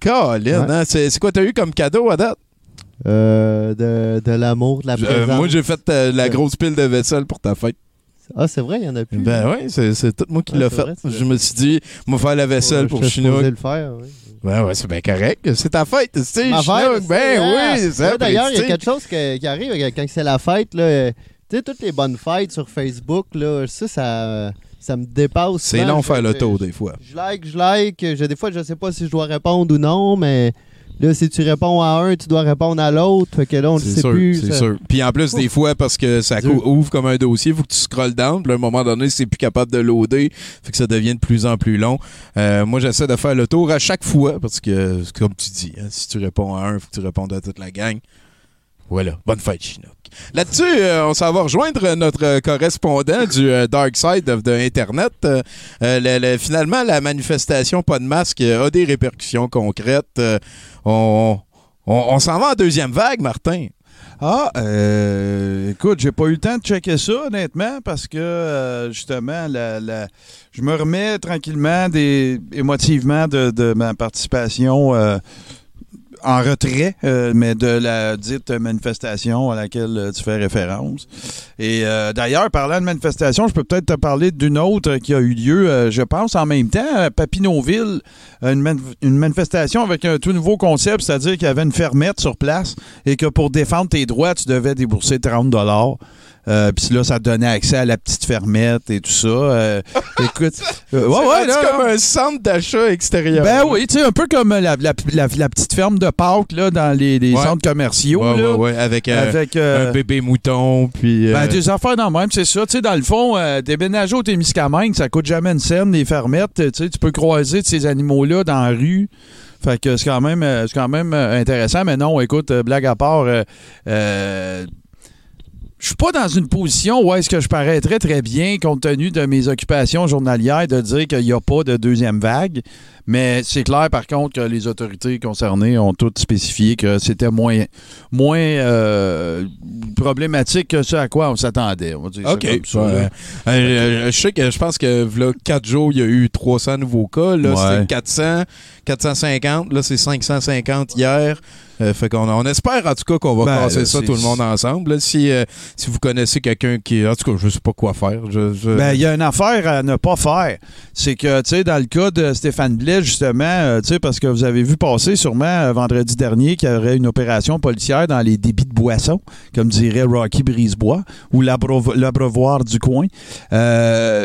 Colin, Ouais. hein? c'est quoi t'as eu comme cadeau à date? Euh, de, de l'amour, de la Euh, présence. moi, j'ai fait euh, la grosse pile de vaisselle pour ta fête. Ah, c'est vrai, il y en a plus. Ben oui, c'est tout moi qui Ouais, l'ai fait. vrai, je me suis dit, moi faire la vaisselle pour Chinook. le faire, oui. Ben ouais, c'est bien correct. C'est ta fête, tu sais, Ma fête, Ben c'est- ah! oui, Ouais, D'ailleurs, il y a quelque chose que- qui arrive quand c'est la fête. Là, tu sais, toutes les bonnes fêtes sur Facebook, là, ça, ça, ça me dépasse. C'est long faire le tour des fois. Je like, je like. Je- des fois, je sais pas si je dois répondre ou non, mais là, si tu réponds à un, tu dois répondre à l'autre. Fait que là, on ne sait sûr, plus. c'est ça- sûr. Puis en plus, des fois, parce que ça ouvre comme un dossier, il faut que tu scrolles down. Puis à un moment donné, c'est plus capable de loader. Fait que ça devient de plus en plus long. Euh, moi, j'essaie de faire le tour à chaque fois parce que, comme tu dis, hein, si tu réponds à un, il faut que tu répondes à toute la gang. Voilà. Bonne fête, Chinook. Là-dessus, euh, on s'en va rejoindre notre correspondant du euh, Dark Side the Internet. Euh, le- le- finalement, la manifestation pas de masque a des répercussions concrètes. On s'en va en deuxième vague, Martin. Ah, euh, écoute, j'ai pas eu le temps de checker ça, honnêtement, parce que justement, je me remets tranquillement, des, émotivement, de, de ma participation en retrait, euh, mais de la dite manifestation à laquelle euh, tu fais référence. Et euh, d'ailleurs, parlant de manifestation, je peux peut-être te parler d'une autre qui a eu lieu, je pense, en même temps, à Papineauville, une, une manifestation avec un tout nouveau concept, c'est-à-dire qu'il y avait une fermette sur place et que pour défendre tes droits, tu devais débourser 30 dollars. Puis là, ça donnait accès à la petite fermette et tout ça. Euh, écoute, euh, ouais, C'est ouais, là, comme un centre d'achat extérieur. ben oui, tu sais, un peu comme la, la- la- la petite ferme de Pâques là, dans les, les Ouais. centres commerciaux. Ouais, là, ouais, avec, euh, avec euh, un bébé mouton, puis... euh, ben, des affaires dans le même, c'est ça. Tu sais, dans le fond, euh, déménager au Témiscamingue, ça coûte jamais une scène, les fermettes. Tu sais, tu peux croiser ces animaux-là dans la rue. Fait que c'est quand même, euh, c'est quand même euh, intéressant. Mais non, écoute, euh, blague à part, euh, euh, je suis pas dans une position où est-ce que je paraîtrais très bien, compte tenu de mes occupations journalières, de dire qu'il n'y a pas de deuxième vague. Mais c'est clair, par contre, que les autorités concernées ont toutes spécifié que c'était moins, moins euh, problématique que ce à quoi on s'attendait. Ça OK. ça, là. Euh, euh, je sais que je pense que là, 4 jours, il y a eu 300 nouveaux cas. Là, Ouais. c'était 400, 450. Là, c'est 550 hier. Euh, fait qu'on on espère en tout cas qu'on va Ben, passer là, ça tout le monde ensemble. là. si, euh, si vous connaissez quelqu'un qui. En tout cas, je sais pas quoi faire. Je, je- Ben, il y a une affaire à ne pas faire. C'est que, tu sais, dans le cas de Stéphane Blais, justement, euh, tu sais, parce que vous avez vu passer sûrement euh, vendredi dernier qu'il y aurait une opération policière dans les débits de boissons, comme dirait Rocky Brisebois, ou l'abreuvo- l'abreuvoir du coin,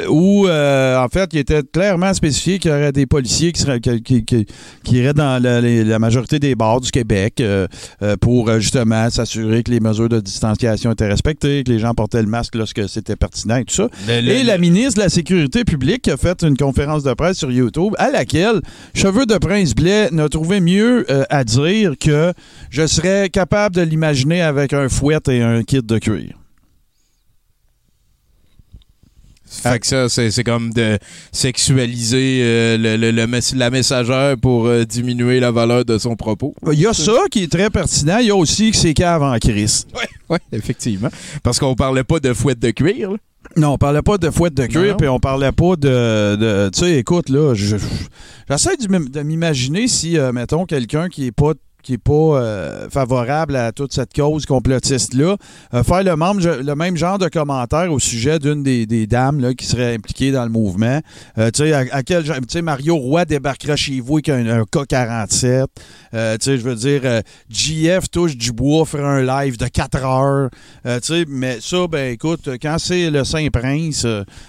où, en fait, il était clairement spécifié qu'il y aurait des policiers qui, seraient, qui, qui- qui- qui iraient dans la, les- la majorité des bars du Québec euh, euh, pour, euh, justement, s'assurer que les mesures de distanciation étaient respectées, que les gens portaient le masque lorsque c'était pertinent et tout ça. Le- le- Et la ministre de la Sécurité publique a fait une conférence de presse sur YouTube à laquelle Cheveux de Prince Blais n'a trouvé mieux euh, à dire que je serais capable de l'imaginer avec un fouet et un kit de cuir. Fait que ça, c'est c'est comme de sexualiser euh, le, le- le mess- la messagère pour euh, diminuer la valeur de son propos. Il y a ça qui est très pertinent. Il y a aussi que c'est cave en crise. Oui, effectivement. Parce qu'on parlait pas de fouette de cuir. là. Non, on parlait pas de fouette de cuir, puis on parlait pas de. de- tu sais, écoute, là, je- je- j'essaie de m'imaginer si, euh, mettons, quelqu'un qui est pas qui est pas euh, favorable à toute cette cause complotiste-là, euh, faire le même, le même genre de commentaire au sujet d'une des, des dames là, qui serait impliquée dans le mouvement. Euh, tu sais, à, à quel genre- tu sais, Mario Roy débarquera chez vous avec un, un K-47. Euh, tu sais, je veux dire, JF touche du bois, fera un live de 4 heures. Tu sais, mais ça, ben écoute, quand c'est le Saint-Prince,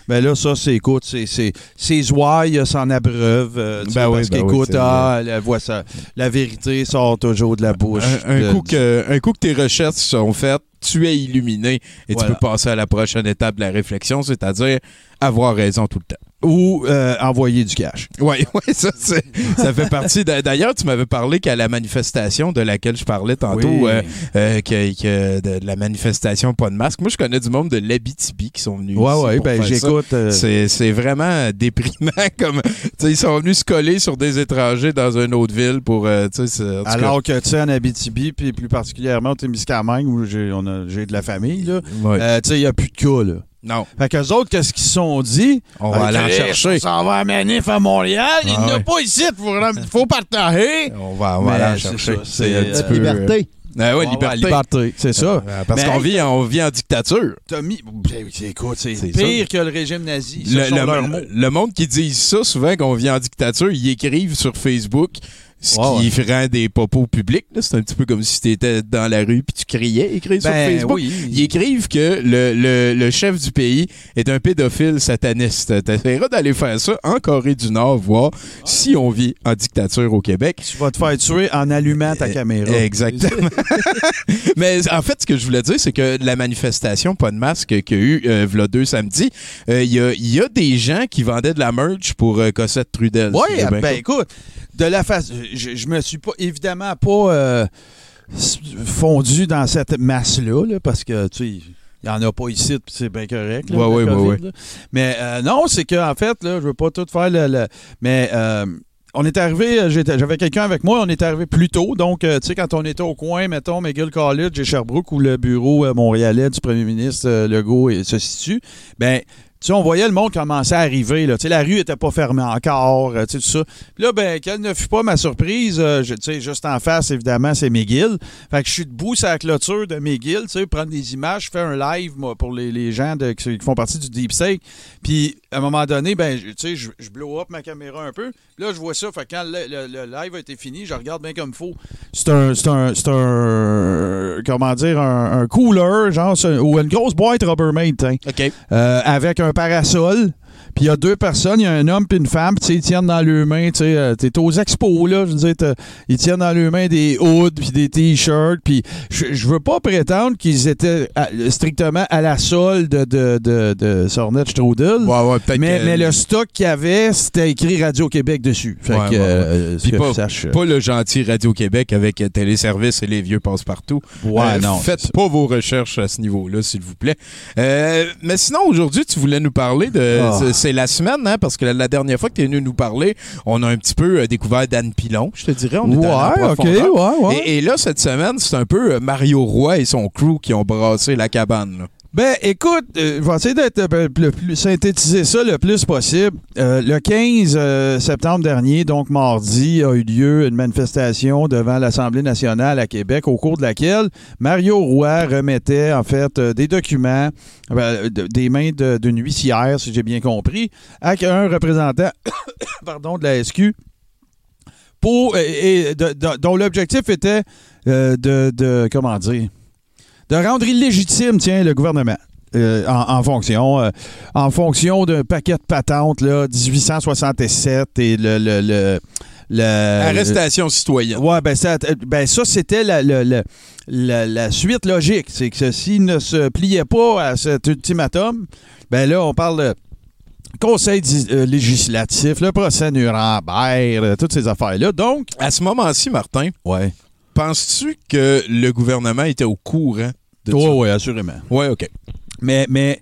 ben là, ça, c'est, écoute, c'est, c'est ouailles s'en abreuve. tu sais, Ben oui, parce ben qu'écoute, ah, la, voix, ça, la vérité sort toujours de la bouche. Un, un de- coup que, un coup que tes recherches sont faites, tu es illuminé et Voilà. tu peux passer à la prochaine étape de la réflexion, c'est-à-dire avoir raison tout le temps. Ou euh, envoyer du cash. Oui, ouais, ça, ça fait partie. d'a- D'ailleurs, tu m'avais parlé qu'à la manifestation de laquelle je parlais tantôt, Oui. euh, euh, que, que de, de la manifestation pas de masque. Moi, je connais du monde de l'Abitibi qui sont venus. Ouais, pour ben j'écoute. C'est vraiment déprimant. comme tu sais, Ils sont venus se coller sur des étrangers dans une autre ville pour. cas, alors que, tu sais, en Abitibi, puis plus particulièrement au Témiscamingue, où j'ai de la famille, tu sais, il n'y a plus de cas, là. Non, Fait qu'eux autres, qu'est-ce qu'ils se sont dit? on va Ben, aller en chercher. On va à Manif à Montréal. Il Ah n'y a ouais. pas ici. Il faut, partager. On va, on va Mais aller en chercher. C'est un euh, petit La peu. liberté. euh, ouais, liberté. liberté, c'est ça. Euh, Parce qu'on vit, on vit en dictature. T'as mis. Ben, Écoute, c'est pire que le régime nazi. Le, le monde qui dit ça, souvent, qu'on vit en dictature, ils écrivent sur Facebook ce qui rend des popos publics. C'est un petit peu comme si tu étais dans la rue puis tu criais, écrire sur Ben Facebook. oui. Ils écrivent que le, le- le chef du pays est un pédophile sataniste. T'essaieras d'aller faire ça en Corée du Nord, voir si on vit en dictature au Québec. Tu vas te faire tuer en allumant ta Euh, caméra. Exactement. Mais en fait, ce que je voulais dire, c'est que la manifestation Pas de masque qu'il y a eu euh, v'là deux samedis, euh, il y, a, il y a des gens qui vendaient de la merch pour euh, Cossette Trudel. Oui, ben écoute, de la face, je, je me suis pas évidemment pas euh, fondu dans cette masse-là, là, parce que tu sais. Il n'y en a pas ici, puis c'est bien correct. là, Ouais, COVID, là. Mais euh, non, c'est qu'en fait, là, je veux pas tout faire le. le- mais euh, on est arrivé, euh, j'avais quelqu'un avec moi, on est arrivé plus tôt. Donc, euh, tu sais, quand on était au coin, mettons, McGill College et Sherbrooke, où le bureau euh, montréalais du premier ministre euh, Legault se situe, ben, tu on voyait le monde commencer à arriver. Là. La rue était pas fermée encore, euh, tout ça. Là, ben, quelle ne fut pas ma surprise, euh, juste en face, évidemment, c'est McGill. Fait que je suis debout sur la clôture de McGill, tu prendre des images, je fais un live, moi, pour les, les gens de- qui, font partie du Deep State. Puis, à un moment donné, ben, je- tu sais, je, je blow up ma caméra un peu. Là, je vois ça. Fait quand le, le- le live a été fini, je regarde bien comme faut. C'est un, c'est un, c'est un, comment dire, un, un cooler, genre, ou une grosse boîte Rubbermaid. OK. Euh, avec un parasol. Puis il y a deux personnes, il y a un homme puis une femme, puis tu sais, ils tiennent dans leurs mains, tu sais, euh, t'es aux expos, là, je veux dire, ils tiennent dans leurs mains des hoods puis des t-shirts, puis je veux pas prétendre qu'ils étaient à- strictement à la solde de, de, de, de Sornet Strudel, Ouais, ouais, mais, que- mais le stock qu'il y avait, c'était écrit Radio-Québec dessus. Fait Ouais, que, euh, ce que pas, je sache, euh, pas le gentil Radio-Québec avec euh, téléservice et les vieux passe-partout. Ouais, Euh, non. Faites pas vos recherches à ce niveau-là, s'il vous plaît. Euh, mais sinon, aujourd'hui, tu voulais nous parler de. Ah. C'est- la semaine, hein, parce que la, la dernière fois que tu es venu nous parler, on a un petit peu euh, découvert Dan Pilon, je te dirais. On est allé en Ouais, ok, profondeur. ouais, ouais. Et, et là, cette semaine, c'est un peu euh, Mario Roy et son crew qui ont brassé la cabane. là. Ben, écoute, euh, je vais essayer d'être le plus synthétiser ça le plus possible. Euh, le 15 euh, septembre dernier, donc mardi, a eu lieu une manifestation devant l'Assemblée nationale à Québec, au cours de laquelle Mario Roy remettait en fait des documents de- des mains d'une huissière, si j'ai bien compris, à un représentant, pardon, de la SQ. Pour, et, dont l'objectif était de comment dire de rendre illégitime, tiens, le gouvernement. euh, en, en fonction euh, en fonction d'un paquet de patentes là 1867 et le le, le, le- Arrestation citoyenne. Ouais, ben ça, ben ça c'était la, la, la- la- la suite logique. C'est que s'il ne se pliait pas à cet ultimatum, ben là, on parle de conseil euh, législatif, le procès Nuremberg, euh, toutes ces affaires-là. Donc, À ce moment-ci, Martin, ouais. penses-tu que le gouvernement était au courant de Oui, ça? oui, assurément. Ouais, OK. Mais, mais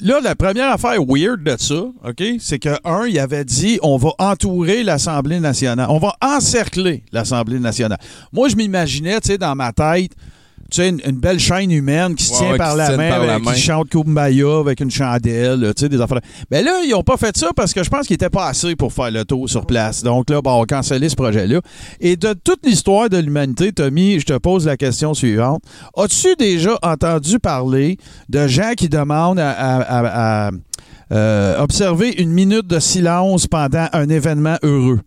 là, la première affaire weird de ça, OK, c'est que, un, il avait dit on va entourer l'Assemblée nationale. On va encercler l'Assemblée nationale. Moi, je m'imaginais, tu sais, dans ma tête, tu sais, une, une belle chaîne humaine qui se Ouais, tient ouais, par qui la main, par la avec- main. qui chante Kumbaya avec une chandelle, tu sais, des affaires. Mais là, ils n'ont pas fait ça parce que je pense qu'ils n'étaient pas assez pour faire le tour sur place. Donc là, bon, on va canceller ce projet-là. Et de toute l'histoire de l'humanité, Tommy, je te pose la question suivante. As-tu déjà entendu parler de gens qui demandent à, à- à- à, euh, observer une minute de silence pendant un événement heureux?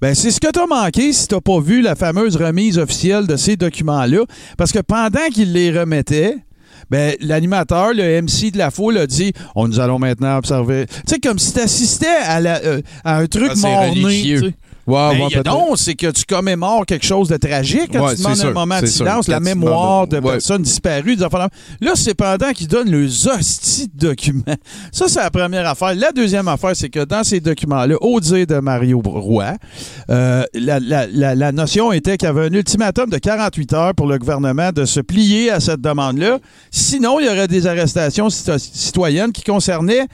Ben, c'est ce que tu as manqué si tu pas vu la fameuse remise officielle de ces documents-là. Parce que pendant qu'il les remettait, ben, l'animateur, le MC de la foule, a dit on, Nous allons maintenant observer. Tu sais, comme si tu assistais à, la- euh, à un truc Ah, morné. Ouais, Ben, ouais, c'est que tu commémores quelque chose de tragique quand Ouais, tu demandes un moment de sûr. silence, la Quand mémoire de ouais. personnes disparues. des affaires de- Là, c'est pendant qu'ils donnent le hosties de documents. Ça, c'est la première affaire. La deuxième affaire, c'est que dans ces documents-là, au dire de Mario Roy, euh, la, la- la- la notion était qu'il y avait un ultimatum de 48 heures pour le gouvernement de se plier à cette demande-là. Sinon, il y aurait des arrestations cito- citoyennes qui concernaient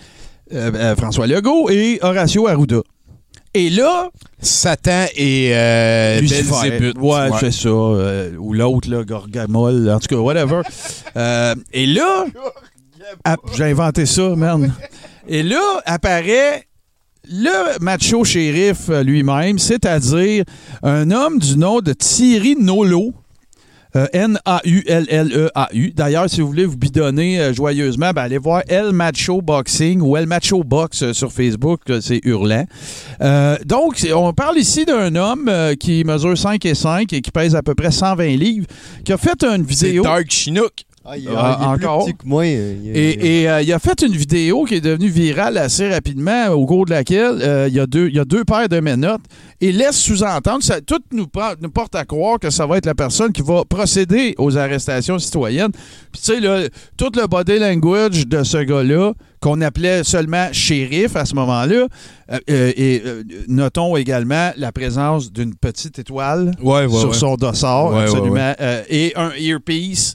euh, euh, François Legault et Horacio Arruda. Et là, Satan et euh. Belzébuth. Ouais, c'est ça. euh, ou l'autre, là, Gorgamol. En tout cas, whatever. Euh, et là, ap- j'ai inventé ça, man. Et là, apparaît le macho shérif euh, lui-même, c'est-à-dire un homme du nom de Thierry Nolo. Euh, N-A-U-L-L-E-A-U. D'ailleurs, si vous voulez vous bidonner euh, joyeusement, ben, allez voir El Macho Boxing ou El Macho Box euh, sur Facebook, c'est hurlant. Donc, on parle ici d'un homme qui mesure 5 et 5 et qui pèse à peu près 120 livres, qui a fait une vidéo. Dark Chinook. Ah, il, Ah, il est encore? plus petit que moi. il- il- Et, et, euh, il a fait une vidéo qui est devenue virale assez rapidement, au cours de laquelle euh, il, y a deux, il y a deux paires de menottes et laisse sous-entendre, ça, tout nous, porte à croire que ça va être la personne qui va procéder aux arrestations citoyennes. Puis tu sais, là, tout le body language de ce gars-là, qu'on appelait seulement shérif à ce moment-là, euh, euh, et euh, notons également la présence d'une petite étoile Ouais, ouais, sur ouais. son dossard, Ouais, ouais, absolument, ouais. euh, et un earpiece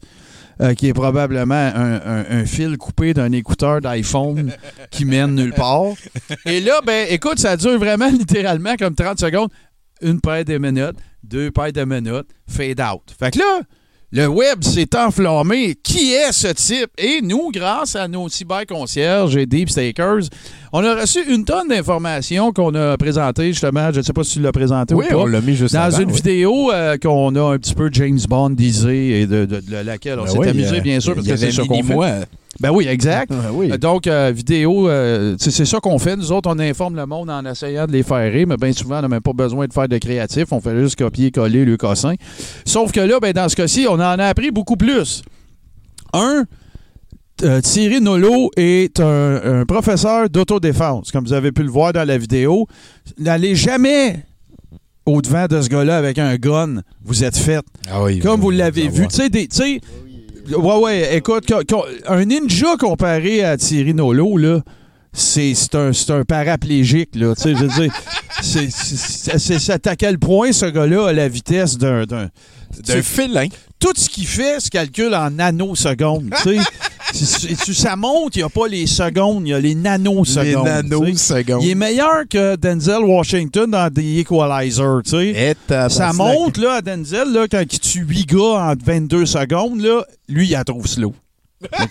euh, qui est probablement un, un- fil coupé d'un écouteur d'iPhone qui mène nulle part. Et là, ben, écoute, ça dure vraiment littéralement comme 30 secondes. Une paire de minutes, deux paires de minutes, fade out. Fait que là, le web s'est enflammé. Qui est ce type? Et nous, grâce à nos cyberconcierges et Deep Stakers, on a reçu une tonne d'informations qu'on a présentées, justement. Je ne sais pas si tu l'as présenté Oui, ou pas. on l'a mis juste Dans avant, une oui. vidéo euh, qu'on a un petit peu James Bond disé et de, de- de laquelle on Ben s'est oui, amusé, a- bien sûr, parce que c'est ça qu'on fait. Ben oui, exact. Ah oui. Euh, Donc, euh, vidéo, euh, c'est ça qu'on fait. Nous autres, on informe le monde en essayant de les faire rire, mais bien souvent, on n'a même pas besoin de faire de créatif. On fait juste copier-coller le cossin. Sauf que là, ben, dans ce cas-ci, on en a appris beaucoup plus. Un, euh, Thierry Nolo est un, un professeur d'autodéfense, comme vous avez pu le voir dans la vidéo. N'allez jamais au-devant de ce gars-là avec un gun. Vous êtes fait. Ah oui, Comme vous l'avez vu. Tu sais, des- tu sais, ouais, ouais, écoute, co- co- un ninja comparé à Thierry Nolo, là, c'est un, un paraplégique, là. Tu sais, je veux dire, c'est à quel point ce gars-là a la vitesse d'un. D'un félin. Tout ce qu'il fait se calcule en nanosecondes. ça monte, il n'y a pas les secondes, il y a les nanosecondes. Les nanosecondes. Il est meilleur que Denzel Washington dans The Equalizer. Et Ça monte là, à Denzel, là, quand il tue 8 gars en 22 secondes, là, lui, il la trouve slow. OK?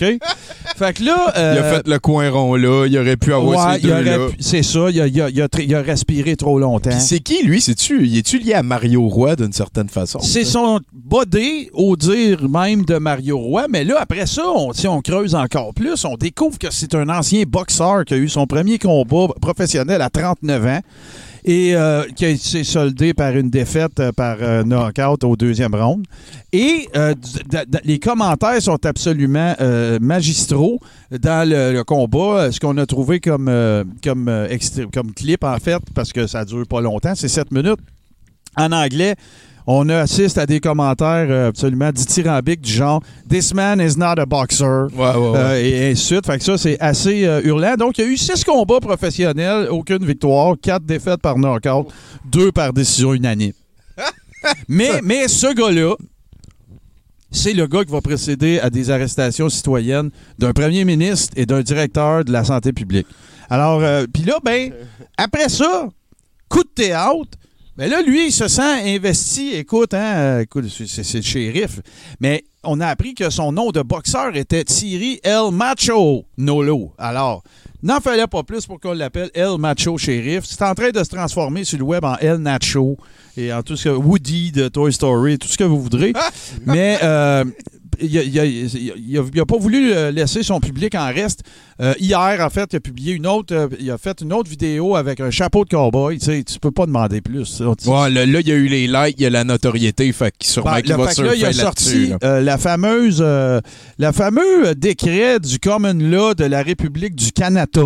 fait que là. Il a euh, fait le coin rond là. Il aurait pu avoir ouais, ces deux-là. pu- C'est ça, il a, il a- il a tr- il a respiré trop longtemps. C'est qui, lui? C'est-tu, il est-tu lié à Mario Roy d'une certaine façon? C'est son body, au dire même de Mario Roy. Mais là, après ça, on, si on creuse encore plus, on découvre que c'est un ancien boxeur qui a eu son premier combat professionnel à 39 ans et euh, qui s'est soldé par une défaite euh, par euh, knockout au deuxième round. Et euh, les commentaires sont absolument magistraux dans le, combat. Ce qu'on a trouvé comme, comme, clip, en fait, parce que ça dure pas longtemps, c'est 7 minutes. En anglais, on assiste à des commentaires euh, absolument dithyrambiques du genre This man is not a boxer. Ouais, ouais, ouais. Euh, et ainsi de suite. Fait que ça, c'est assez euh, hurlant. Donc, il y a eu six combats professionnels, aucune victoire, quatre défaites par knockout, deux par décision unanime. mais, mais ce gars-là, c'est le gars qui va procéder à des arrestations citoyennes d'un premier ministre et d'un directeur de la santé publique. Alors, euh, puis là, ben, après ça, coup de théâtre, mais là, lui, il se sent investi. Écoute, hein, euh, écoute, c'est- le shérif. Mais on a appris que son nom de boxeur était Thierry El Macho Nolo. Alors, n'en fallait pas plus pour qu'on l'appelle El Macho Shérif. C'est en train de se transformer sur le web en El Nacho et en tout ce que Woody de Toy Story, tout ce que vous voudrez. Mais euh, il a- il a- il a- il a pas voulu euh, laisser son public en reste Euh, hier, en fait, il a publié une autre, euh, il a fait une autre vidéo avec un chapeau de cowboy. Tu sais, tu peux pas demander plus. Ouais, là, il y a eu les likes, il y a la notoriété, fait qu'il sûrement Ben, qu'il va que là, il a sorti là. euh, la fameuse, la fameux décret du Common Law de la République du Canada,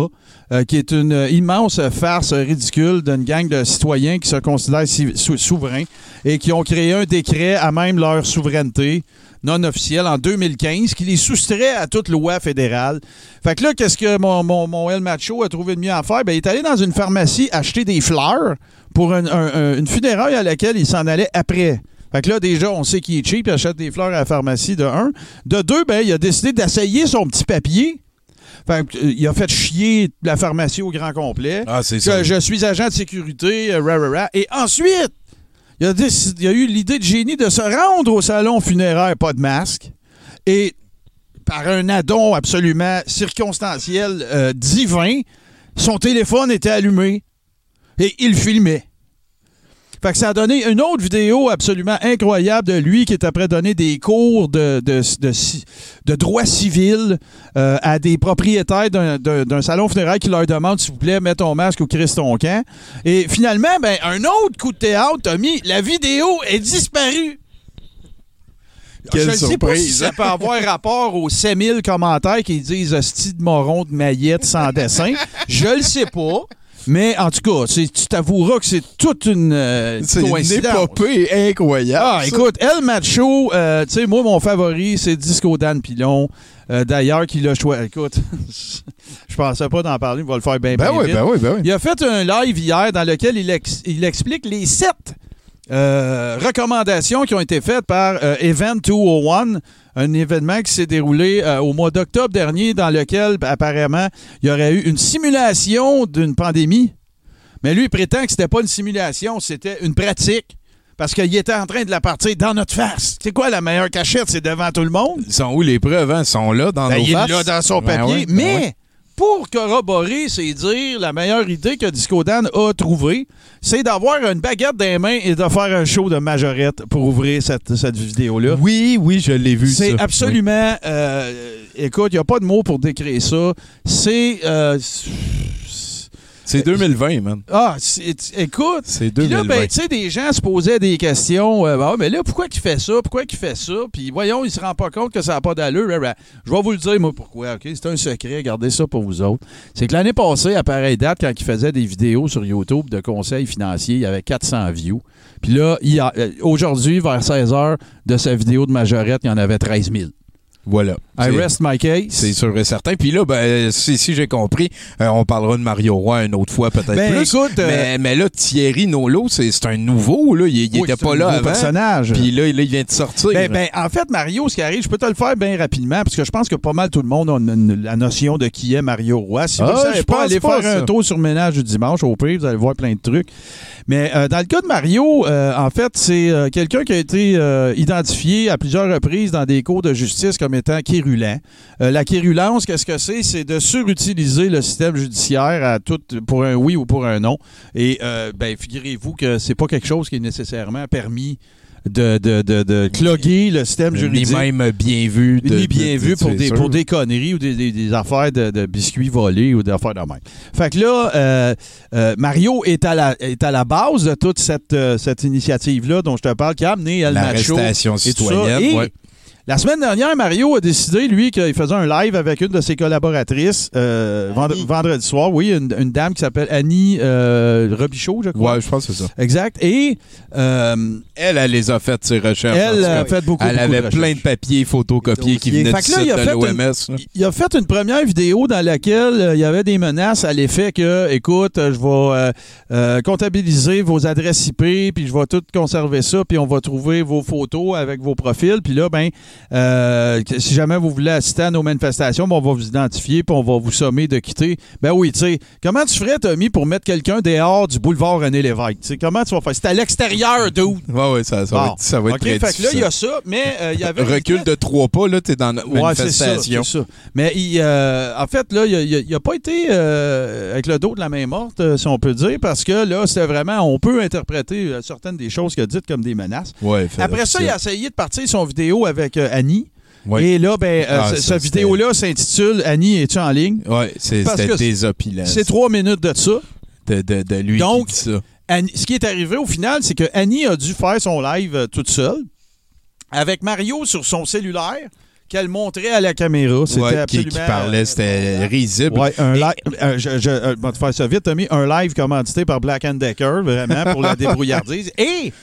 qui est une immense farce ridicule d'une gang de citoyens qui se considèrent si- sou- souverains et qui ont créé un décret à même leur souveraineté non officielle en 2015 qui les soustrait à toute loi fédérale. Fait que là, qu'est-ce que mon, mon, mon El Macho a trouvé de mieux à faire? Ben, il est allé dans une pharmacie acheter des fleurs pour un- un- un- une funéraille à laquelle il s'en allait après. Fait que là, déjà, on sait qu'il est cheap, il achète des fleurs à la pharmacie, de un. De deux, ben, il a décidé d'essayer son petit papier. Fait que, euh, il a fait chier la pharmacie au grand complet. Ah, c'est ça. je suis agent de sécurité, euh, ra, ra, ra. Et ensuite, il a, a eu l'idée de génie de se rendre au salon funéraire, pas de masque. Et par un addon absolument circonstanciel, euh, divin, son téléphone était allumé et il filmait. Fait que ça a donné une autre vidéo absolument incroyable de lui qui est après donner des cours de, de, de, ci- de droit civil euh, à des propriétaires d'un- salon funéraire qui leur demande s'il vous plaît, mets ton masque ou crisse ton camp. Et finalement, ben, un autre coup de théâtre, Tommy, la vidéo est disparue. Quelle Je ne sais pas si surprise. ça peut avoir rapport aux 7000 commentaires qui disent hostie de moron de maillette sans dessin. Je le sais pas. Mais en tout cas, tu t'avoueras que c'est toute une euh, C'est une épopée incroyable. Ah, ça. écoute, El Macho, euh, tu sais, moi, mon favori, c'est Disco Dan Pilon. Euh, D'ailleurs, qu'il a choisi. Écoute, je pensais pas d'en parler, il va le faire bien, Ben bien oui, vite. ben oui, ben oui. Il a fait un live hier dans lequel il, ex- il explique les sept recommandations qui ont été faites par Event 201, un événement qui s'est déroulé euh, au mois d'octobre dernier dans lequel apparemment il y aurait eu une simulation d'une pandémie. Mais lui, il prétend que c'était pas une simulation, c'était une pratique. Parce qu'il était en train de la partir dans notre face. C'est quoi la meilleure cachette? C'est devant tout le monde? Ils sont où les preuves? hein? Ils sont là dans Ben, nos il faces? l'a dans son Ben papier. ouais, ben mais ouais. Pour corroborer, c'est dire la meilleure idée que Disco Dan a trouvée, c'est d'avoir une baguette dans les mains et de faire un show de majorette pour ouvrir cette, cette vidéo-là. Oui, oui, je l'ai vu. C'est absolument. euh, écoute, il n'y a pas de mots pour décrire ça. C'est. euh, C'est 2020, man. ah, écoute. C'est Puis là, 2020. ben, tu sais, des gens se posaient des questions. euh, Ah, mais là, pourquoi il fait ça? Pourquoi il fait ça? Puis voyons, il se rend pas compte que ça n'a pas d'allure. Ra, ra. Je vais vous le dire, moi, pourquoi. OK? C'est un secret. Gardez ça pour vous autres. C'est que l'année passée, à pareille date, quand il faisait des vidéos sur YouTube de conseils financiers, il y avait 400 views. Puis là, il y a- euh, aujourd'hui, vers 16 h de sa vidéo de majorette, il y en avait 13 000. Voilà. I rest my case. C'est sûr et certain. Puis là, ben, si, si j'ai compris, euh, on parlera de Mario Roy une autre fois, peut-être Ben, plus. écoute, euh, mais, mais là, Thierry Nolo, c'est un nouveau. Là. Il, il Oui, était c'est pas un là avant. personnage. Puis là, là, il vient de sortir. Ben, ben, en fait, Mario, ce qui arrive, je peux te le faire bien rapidement, parce que je pense que pas mal tout le monde a une- une- la notion de qui est Mario Roy. Si vous Ah, ne savez je pas, allez faire ça. un tour sur Ménage du dimanche, au pire, vous allez voir plein de trucs. Mais euh, dans le cas de Mario, euh, en fait, c'est euh, quelqu'un qui a été euh, identifié à plusieurs reprises dans des cours de justice comme étant quérulent. Euh, la quérulence, qu'est-ce que c'est? C'est de surutiliser le système judiciaire à tout, pour un oui ou pour un non. Et euh, ben, figurez-vous que c'est pas quelque chose qui est nécessairement permis de, de, de, de cloguer le système Ni juridique. même bien vu. de- Ni bien vu pour des, sûr. pour des conneries ou des, des- des affaires de, de biscuits volés ou des affaires de même. Fait que là, euh, euh, Mario est à, la, est à la base de toute cette, euh, cette initiative-là dont je te parle, qui a amené El Macho L'arrestation et tout ça. citoyenne. Et ouais. La semaine dernière, Mario a décidé, lui, qu'il faisait un live avec une de ses collaboratrices euh, vendre- Annie. vendredi soir. Oui, une, une dame qui s'appelle Annie euh, Robichaud, je crois. Ouais, je pense que c'est ça. Exact. Et euh, Elle, elle les a faites, ses recherches. elle a fait beaucoup, Elle beaucoup avait de plein de papiers photocopiés qui venaient Fait du là, de fait l'OMS. Il a fait une première vidéo dans laquelle euh, il y avait des menaces à l'effet que, écoute, euh, je vais euh, euh, comptabiliser vos adresses IP, puis je vais tout conserver ça, puis on va trouver vos photos avec vos profils. Puis là, ben, euh, si jamais vous voulez assister à nos manifestations, ben, on va vous identifier, puis on va vous sommer de quitter. Ben oui, tu sais, comment tu ferais, Tommy, pour mettre quelqu'un dehors du boulevard René Lévesque? Tu sais, comment tu vas faire? C'est à l'extérieur, d'où? Ouais, ouais, ça, ça va être, ça va être OK, très fait que là, il y a ça, mais euh, il y avait... Recul de trois pas, là, t'es dans notre Ouais, ça, manifestation. ça. Mais il, euh, en fait, là, il n'a pas été avec le dos de la main morte, si on peut dire, parce que là, c'était vraiment, on peut interpréter certaines des choses qu'il a dites comme des menaces. Ouais, Après ça, il a essayé de partir son vidéo avec Annie. Oui. Et là, ben, euh, Ah, ça, cette vidéo-là s'intitule Annie, es-tu en ligne? Parce c'était désopilant. C'est trois minutes de ça. de, de, de lui Donc, qui dit ça. Annie- ce qui est arrivé au final, c'est que Annie a dû faire son live euh, toute seule avec Mario sur son cellulaire qu'elle montrait à la caméra. C'était Ouais, qui, absolument... qui parlait, c'était risible. Ouais, un live. euh, je, je, euh, je vais te faire ça vite, Tommy. Un live commandité par Black Decker, vraiment, pour la débrouillardise. Et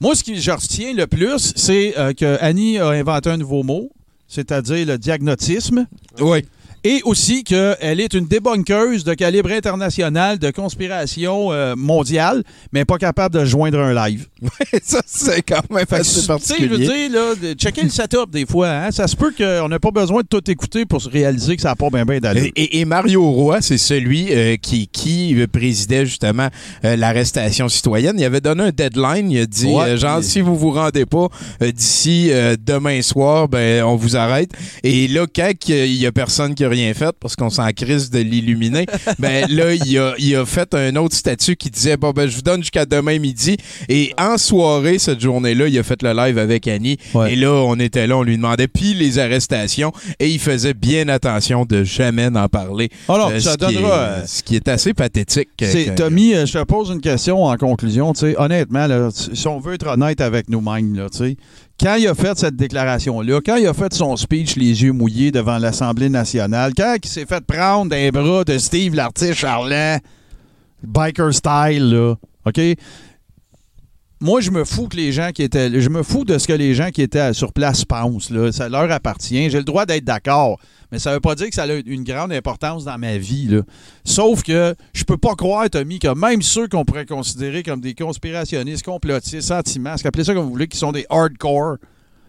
moi, ce qui je retiens le plus, c'est euh, que Annie a inventé un nouveau mot, c'est-à-dire le diagnotisme. Oui. Et aussi qu'elle est une débunkeuse de calibre international de conspiration euh, mondiale, mais pas capable de joindre un live. ça, c'est quand même assez tu sais, je veux particulier. dire, là, checker le setup des fois. hein. Ça se peut qu'on n'a pas besoin de tout écouter pour se réaliser que ça n'a pas bien bien d'allure. Et, Mario Roy, c'est celui euh, qui, qui euh, présidait justement euh, l'arrestation citoyenne. Il avait donné un deadline. Il a dit, Ouais. genre, si vous vous rendez pas d'ici demain soir, ben on vous arrête. Et là, quand il y a personne qui a rien fait parce qu'on s'en crise de l'illuminer, ben là, il a, il a fait un autre statut qui disait, bon, ben je vous donne jusqu'à demain midi. Et en soirée, cette journée-là, il a fait le live avec Annie. Ouais. Et là, on était là, on lui demandait, puis les arrestations. Et il faisait bien attention de jamais n'en parler. Alors, Euh, ça ce qui donnera, est- euh, ce qui est assez pathétique. que- C'est- Tommy, euh, je te pose une question en conclusion. tu sais, Honnêtement, là, si on veut être honnête avec nous-mêmes, là, tu sais, quand il a fait cette déclaration-là, quand il a fait son speech les yeux mouillés devant l'Assemblée nationale, quand il s'est fait prendre des bras de Steve l'artiste charlant, biker style, là, OK? Moi, je me fous que les gens qui étaient. De ce que les gens qui étaient sur place pensent. Là. Ça leur appartient. J'ai le droit d'être d'accord. Mais ça veut pas dire que ça a une grande importance dans ma vie. Sauf que je peux pas croire, Tommy, que même ceux qu'on pourrait considérer comme des conspirationnistes, complotistes, anti-masques, appelez ça comme vous voulez, qui sont des hardcore,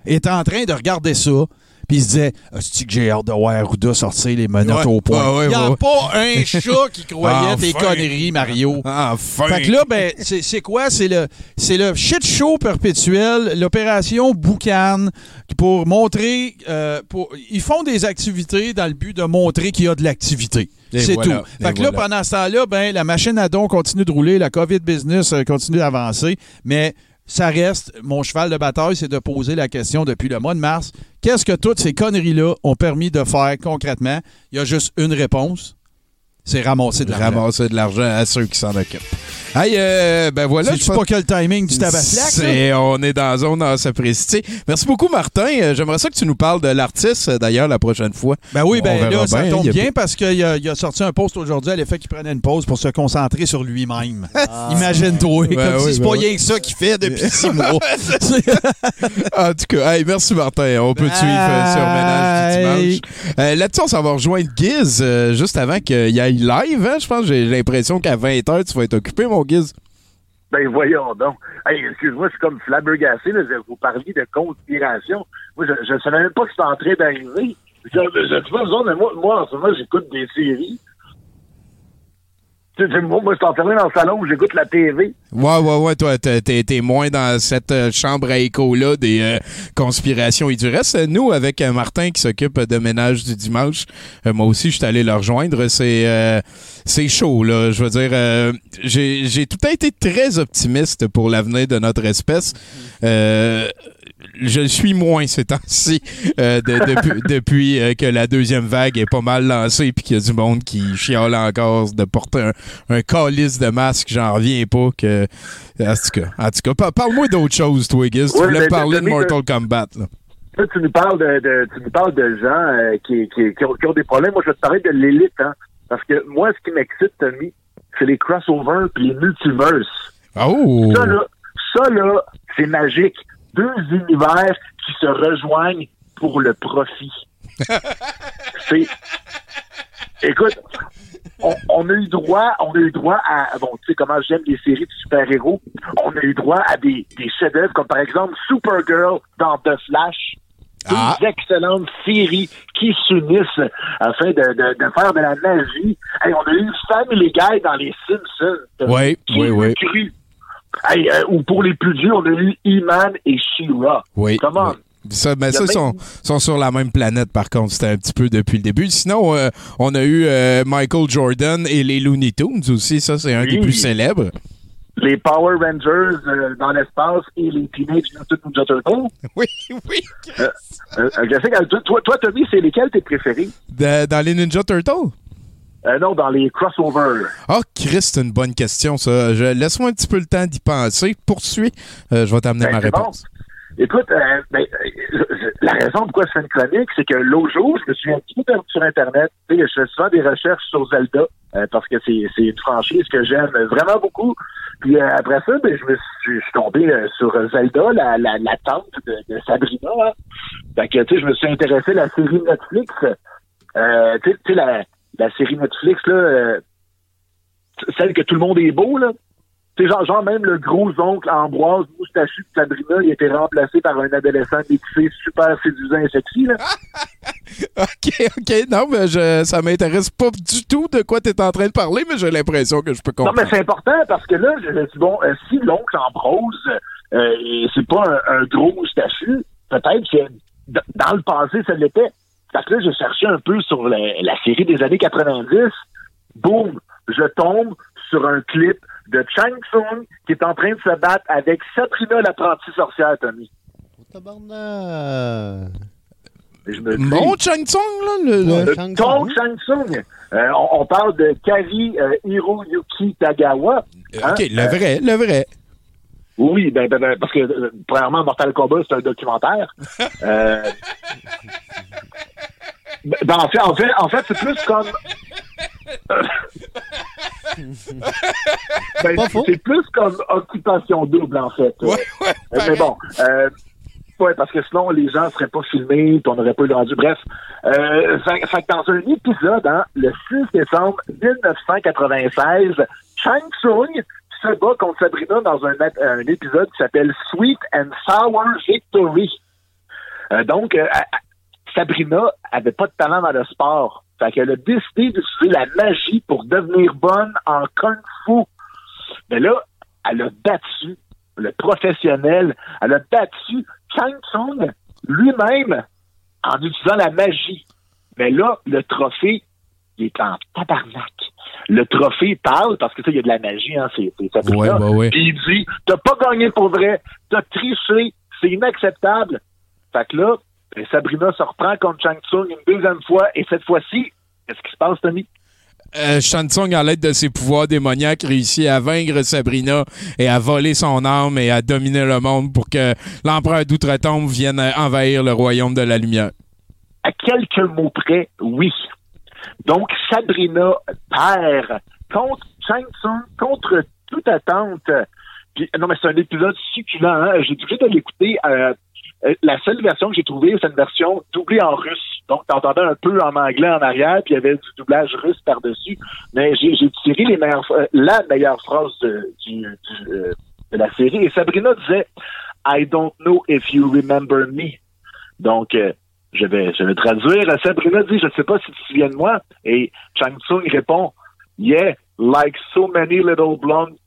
étaient en train de regarder ça. Puis ils se disaient, est-ce que j'ai hâte de voir Arruda sortir les menottes Ouais, au point? ouais, Il n'y a ouais. pas un chat qui croyait tes Enfin. conneries, Mario. Enfin! Fait que là, ben, c'est c'est quoi? C'est le, c'est le shit show perpétuel, l'opération Boucan pour montrer. euh, pour, ils font des activités dans le but de montrer qu'il y a de l'activité. C'est voilà, tout. Fait que là, voilà. pendant ce temps-là, ben, la machine à don continue de rouler, la COVID business euh, continue d'avancer, mais ça reste, mon cheval de bataille, c'est de poser la question depuis le mois de mars. Qu'est-ce que toutes ces conneries-là ont permis de faire concrètement? Il y a juste une réponse. C'est ramasser de l'argent. ramasser de l'argent à ceux qui s'en occupent. Hey, euh, ben voilà. Pense- pas que le timing du tabac? C'est- On est dans la zone à s'apprécier. Merci beaucoup, Martin. Euh, J'aimerais ça que tu nous parles de l'artiste, euh, d'ailleurs, la prochaine fois. Ben oui, ben là, ça bien. tombe a bien parce qu'il a, il a sorti un post aujourd'hui à l'effet qu'il prenait une pause pour se concentrer sur lui-même. Imagine-toi, Ben comme oui, si c'est ben pas oui. rien que ça qu'il fait depuis six mois. En tout cas, hey, merci Martin. On peut te suivre euh, sur Ménage du dimanche. Euh, Là-dessus, on s'en va rejoindre Giz juste avant qu'il y ait live. hein. Je pense j'ai l'impression qu'à 20h, tu vas être occupé, mon Giz. Ben voyons donc. Hey, excuse-moi, je suis comme flabbergassé. Là. Vous parliez de conspiration. Moi, je ne savais même pas que c'était en train d'arriver. Je je mais moi, moi, en ce moment, j'écoute des séries. Moi, moi, je suis enfermé dans le salon où j'écoute la TV. Ouais, ouais, ouais. Toi, t'es- t'es moins dans cette euh, chambre à écho-là des euh, conspirations et du reste. euh, Nous, avec euh, Martin qui s'occupe de ménage du dimanche, moi aussi, je suis allé le rejoindre. C'est c'est chaud, là. Je veux dire, j'ai j'ai tout temps été très optimiste pour l'avenir de notre espèce. Euh, je le suis moins ces temps-ci euh, de- depuis, depuis, euh, que la deuxième vague est pas mal lancée puis qu'il y a du monde qui chiale encore de porter un, un calice de masque. J'en reviens pas que... En tout cas, en tout cas pa- parle-moi d'autre chose, toi, Giz. Tu voulais me parler de Mortal Kombat. Là. Là, tu nous parles de, de- tu nous parles de gens euh, qui, qui, qui, ont, qui ont des problèmes. Moi, je vais te parler de l'élite, hein. Parce que moi, ce qui m'excite, Tommy, c'est les crossovers puis les multiverses. Oh! Ça, là, ça, là, c'est magique. Deux univers qui se rejoignent pour le profit. c'est. Écoute, on, on a eu droit, on a eu droit à, bon, tu sais comment j'aime les séries de super-héros. On a eu droit à des, des chefs-d'œuvre comme par exemple Supergirl dans The Flash. Ah. excellentes séries qui s'unissent afin de, de, de faire de la magie. Hey, on a eu Family Guy dans les Simpsons. Oui, Qui oui, oui. cru? Hey, euh, ou pour les plus vieux, on a eu He-Man et She-Ra. Oui. Comment? oui. Ça, mais ça, même- sont, sont sur la même planète, par contre. C'était un petit peu depuis le début. Sinon, euh, on a eu euh, Michael Jordan et les Looney Tunes aussi. Ça, c'est un des plus célèbres. Les Power Rangers euh, dans l'espace et les Teenage Mutant Ninja Turtles. Oui, oui. Je sais toi- toi, toi, Tommy, c'est lesquels tes préférés? De- dans les Ninja Turtles? Euh, non, dans les crossovers. Ah, Chris, c'est une bonne question, ça. Je- Laisse-moi un petit peu le temps d'y penser. Poursuis. Euh, je vais t'amener Ben, ma bon. réponse. Écoute, euh, ben, la raison pourquoi je fais une chronique, c'est que l'autre jour, je me suis un petit peu perdu sur Internet. Je fais souvent des recherches sur Zelda, parce que c'est une franchise que j'aime vraiment beaucoup. Puis après ça, ben, je me suis, je suis tombé sur Zelda, la, la, la tante de, de Sabrina. Hein. Fait que, tu sais, je me suis intéressé à la série Netflix. Tu sais, la, la série Netflix, là, euh, celle que tout le monde est beau, là. Sais, genre, genre même le gros oncle Ambroise moustachu de Sabrina, il a été remplacé par un adolescent déguisé super séduisant et sexy, là. OK, OK. Non, mais je, ça m'intéresse pas du tout de quoi tu es en train de parler, mais j'ai l'impression que je peux Non, comprendre. mais c'est important parce que là, je me dis, bon, euh, si l'oncle Ambrose, euh, c'est pas un, un gros moustachu, peut-être que dans le passé, ça l'était. Fait que là, j'ai cherché un peu sur la, la série des années 90. Boum! Je tombe sur un clip de Chang Tsung qui est en train de se battre avec Sabrina l'apprentie sorcière, Tommy. Tabarnak. Je me dis, Mon Chang Tsung, là? Le, le- Euh, Ton Chang Tsung. Euh, on, on parle de Kari euh, Hiroyuki Tagawa. Hein? OK, le vrai, le vrai. Oui, ben, ben, ben, parce que euh, premièrement, Mortal Kombat, c'est un documentaire. Euh, ben, ben, en fait, en fait, en fait, c'est plus comme. Ben, c'est plus comme occupation double, en fait. Euh, euh, mais bon. Euh, Ouais, parce que sinon, les gens seraient pas filmés, on n'aurait pas eu le rendu. Bref, euh, fait, fait que dans un épisode, hein, le 6 décembre 1996, Chang Tsung se bat contre Sabrina dans un, un épisode qui s'appelle Sweet and Sour Victory. Euh, donc, euh, Sabrina avait pas de talent dans le sport. Fait qu'elle a décidé d'utiliser la magie pour devenir bonne en kung fu. Mais là, elle a battu le professionnel. Elle a battu Chang Tsung lui-même en utilisant la magie. Mais là, le trophée, il est en tabarnak. Le trophée parle, parce que ça, il y a de la magie, hein, c'est Sabrina. Ouais, ouais, ouais. Puis il dit, t'as pas gagné pour vrai, t'as triché, c'est inacceptable. Fait que là, ben, Sabrina se reprend contre Chang Tsung une deuxième fois, et cette fois-ci, qu'est-ce qui se passe, Tommy? Euh, Shang Tsung, à l'aide de ses pouvoirs démoniaques, réussit à vaincre Sabrina et à voler son âme et à dominer le monde pour que l'empereur d'outre-tombe vienne euh, envahir le royaume de la lumière. à quelques mots près, oui. Donc, Sabrina perd contre Chang Tsung, contre toute attente. Puis, non, mais c'est un épisode succulent. Hein? J'ai obligé de l'écouter. euh, euh, la seule version que j'ai trouvée, c'est une version doublée en russe. Donc, t'entendais un peu en anglais en arrière, puis il y avait du doublage russe par-dessus. Mais j'ai tiré les meilleures, euh, la meilleure phrase euh, de la série. Et Sabrina disait « I don't know if you remember me ». Donc, je vais, je vais traduire. Sabrina dit, je ne sais pas si tu te souviens de moi. Et Chang Tsung répond, yeah, like so many little blonde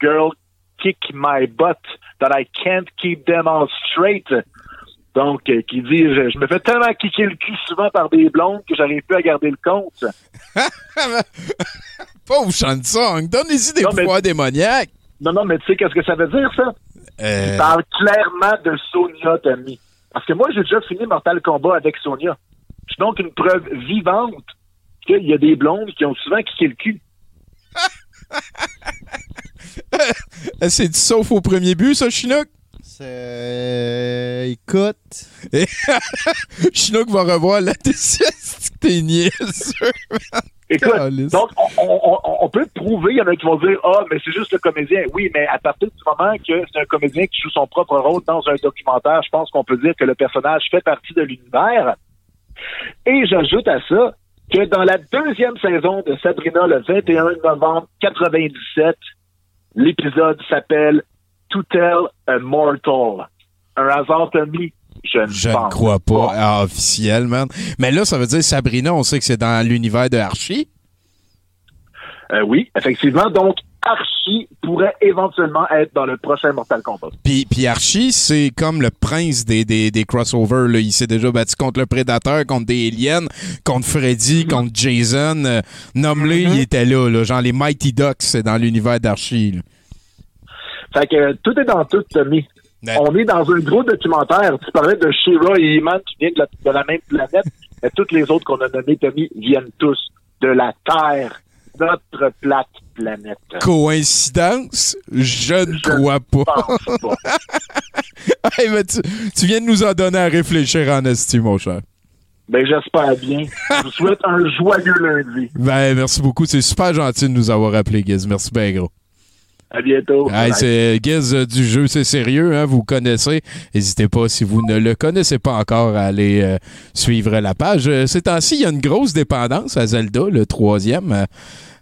girls kick my butt that I can't keep them all straight. Donc, euh, qui dit, je, je me fais tellement kicker le cul souvent par des blondes que j'arrive plus à garder le compte. Pauvre Shang Tsung, donne-y des Non, mais- pouvoirs démoniaques. Non, non, mais tu sais qu'est-ce que ça veut dire, ça? Euh, Il parle clairement de Sonia, Tommy. Parce que moi, j'ai déjà fini Mortal Kombat avec Sonia. Je suis donc une preuve vivante qu'il y a des blondes qui ont souvent kické le cul. c'est du sauf au premier but, ça, Chinook? C'est. Écoute. Chinook va revoir la décision. T'es niaiseux. Écoute, Calisse. donc on, on- on- on peut prouver, il y en a qui vont dire Ah, mais c'est juste le comédien. Oui, mais à partir du moment que c'est un comédien qui joue son propre rôle dans un documentaire, je pense qu'on peut dire que le personnage fait partie de l'univers. Et j'ajoute à ça que dans la deuxième saison de Sabrina, le 21 novembre 97, l'épisode s'appelle To Tell a Mortal. Un hasard, Tommy? Je ne Je ne crois pas, ah, officiel, man. Mais là, ça veut dire Sabrina, on sait que c'est dans l'univers de Archie? Euh, oui, effectivement. Donc, Archie pourrait éventuellement être dans le prochain Mortal Kombat. Puis, puis Archie, c'est comme le prince des, des, des crossovers. Là. Il s'est déjà battu contre le Prédateur, contre des aliens, contre Freddy, Mm-hmm. contre Jason. Euh, Nomme-les, il était là, là. Genre les Mighty Ducks, c'est dans l'univers d'Archie. Fait que tout est dans tout, Tommy. On est dans un gros documentaire. Tu parlais de Shira et Iman qui viennent de la, de la même planète. Mais toutes les autres qu'on a nommés, Tommy, viennent tous de la Terre, notre plate planète. Coïncidence? Je ne crois pas. Hey, mais tu, tu viens de nous en donner à réfléchir en esti, mon cher. Ben, j'espère bien. Je vous souhaite un joyeux lundi. Ben, merci beaucoup. C'est super gentil de nous avoir appelé, Giz. Merci bien gros. À bientôt. Hey, c'est Giz euh, du jeu, c'est sérieux, hein, vous connaissez. N'hésitez pas, si vous ne le connaissez pas encore, à aller euh, suivre la page. Euh, Ces temps-ci, il y a une grosse dépendance à Zelda, le troisième. Euh,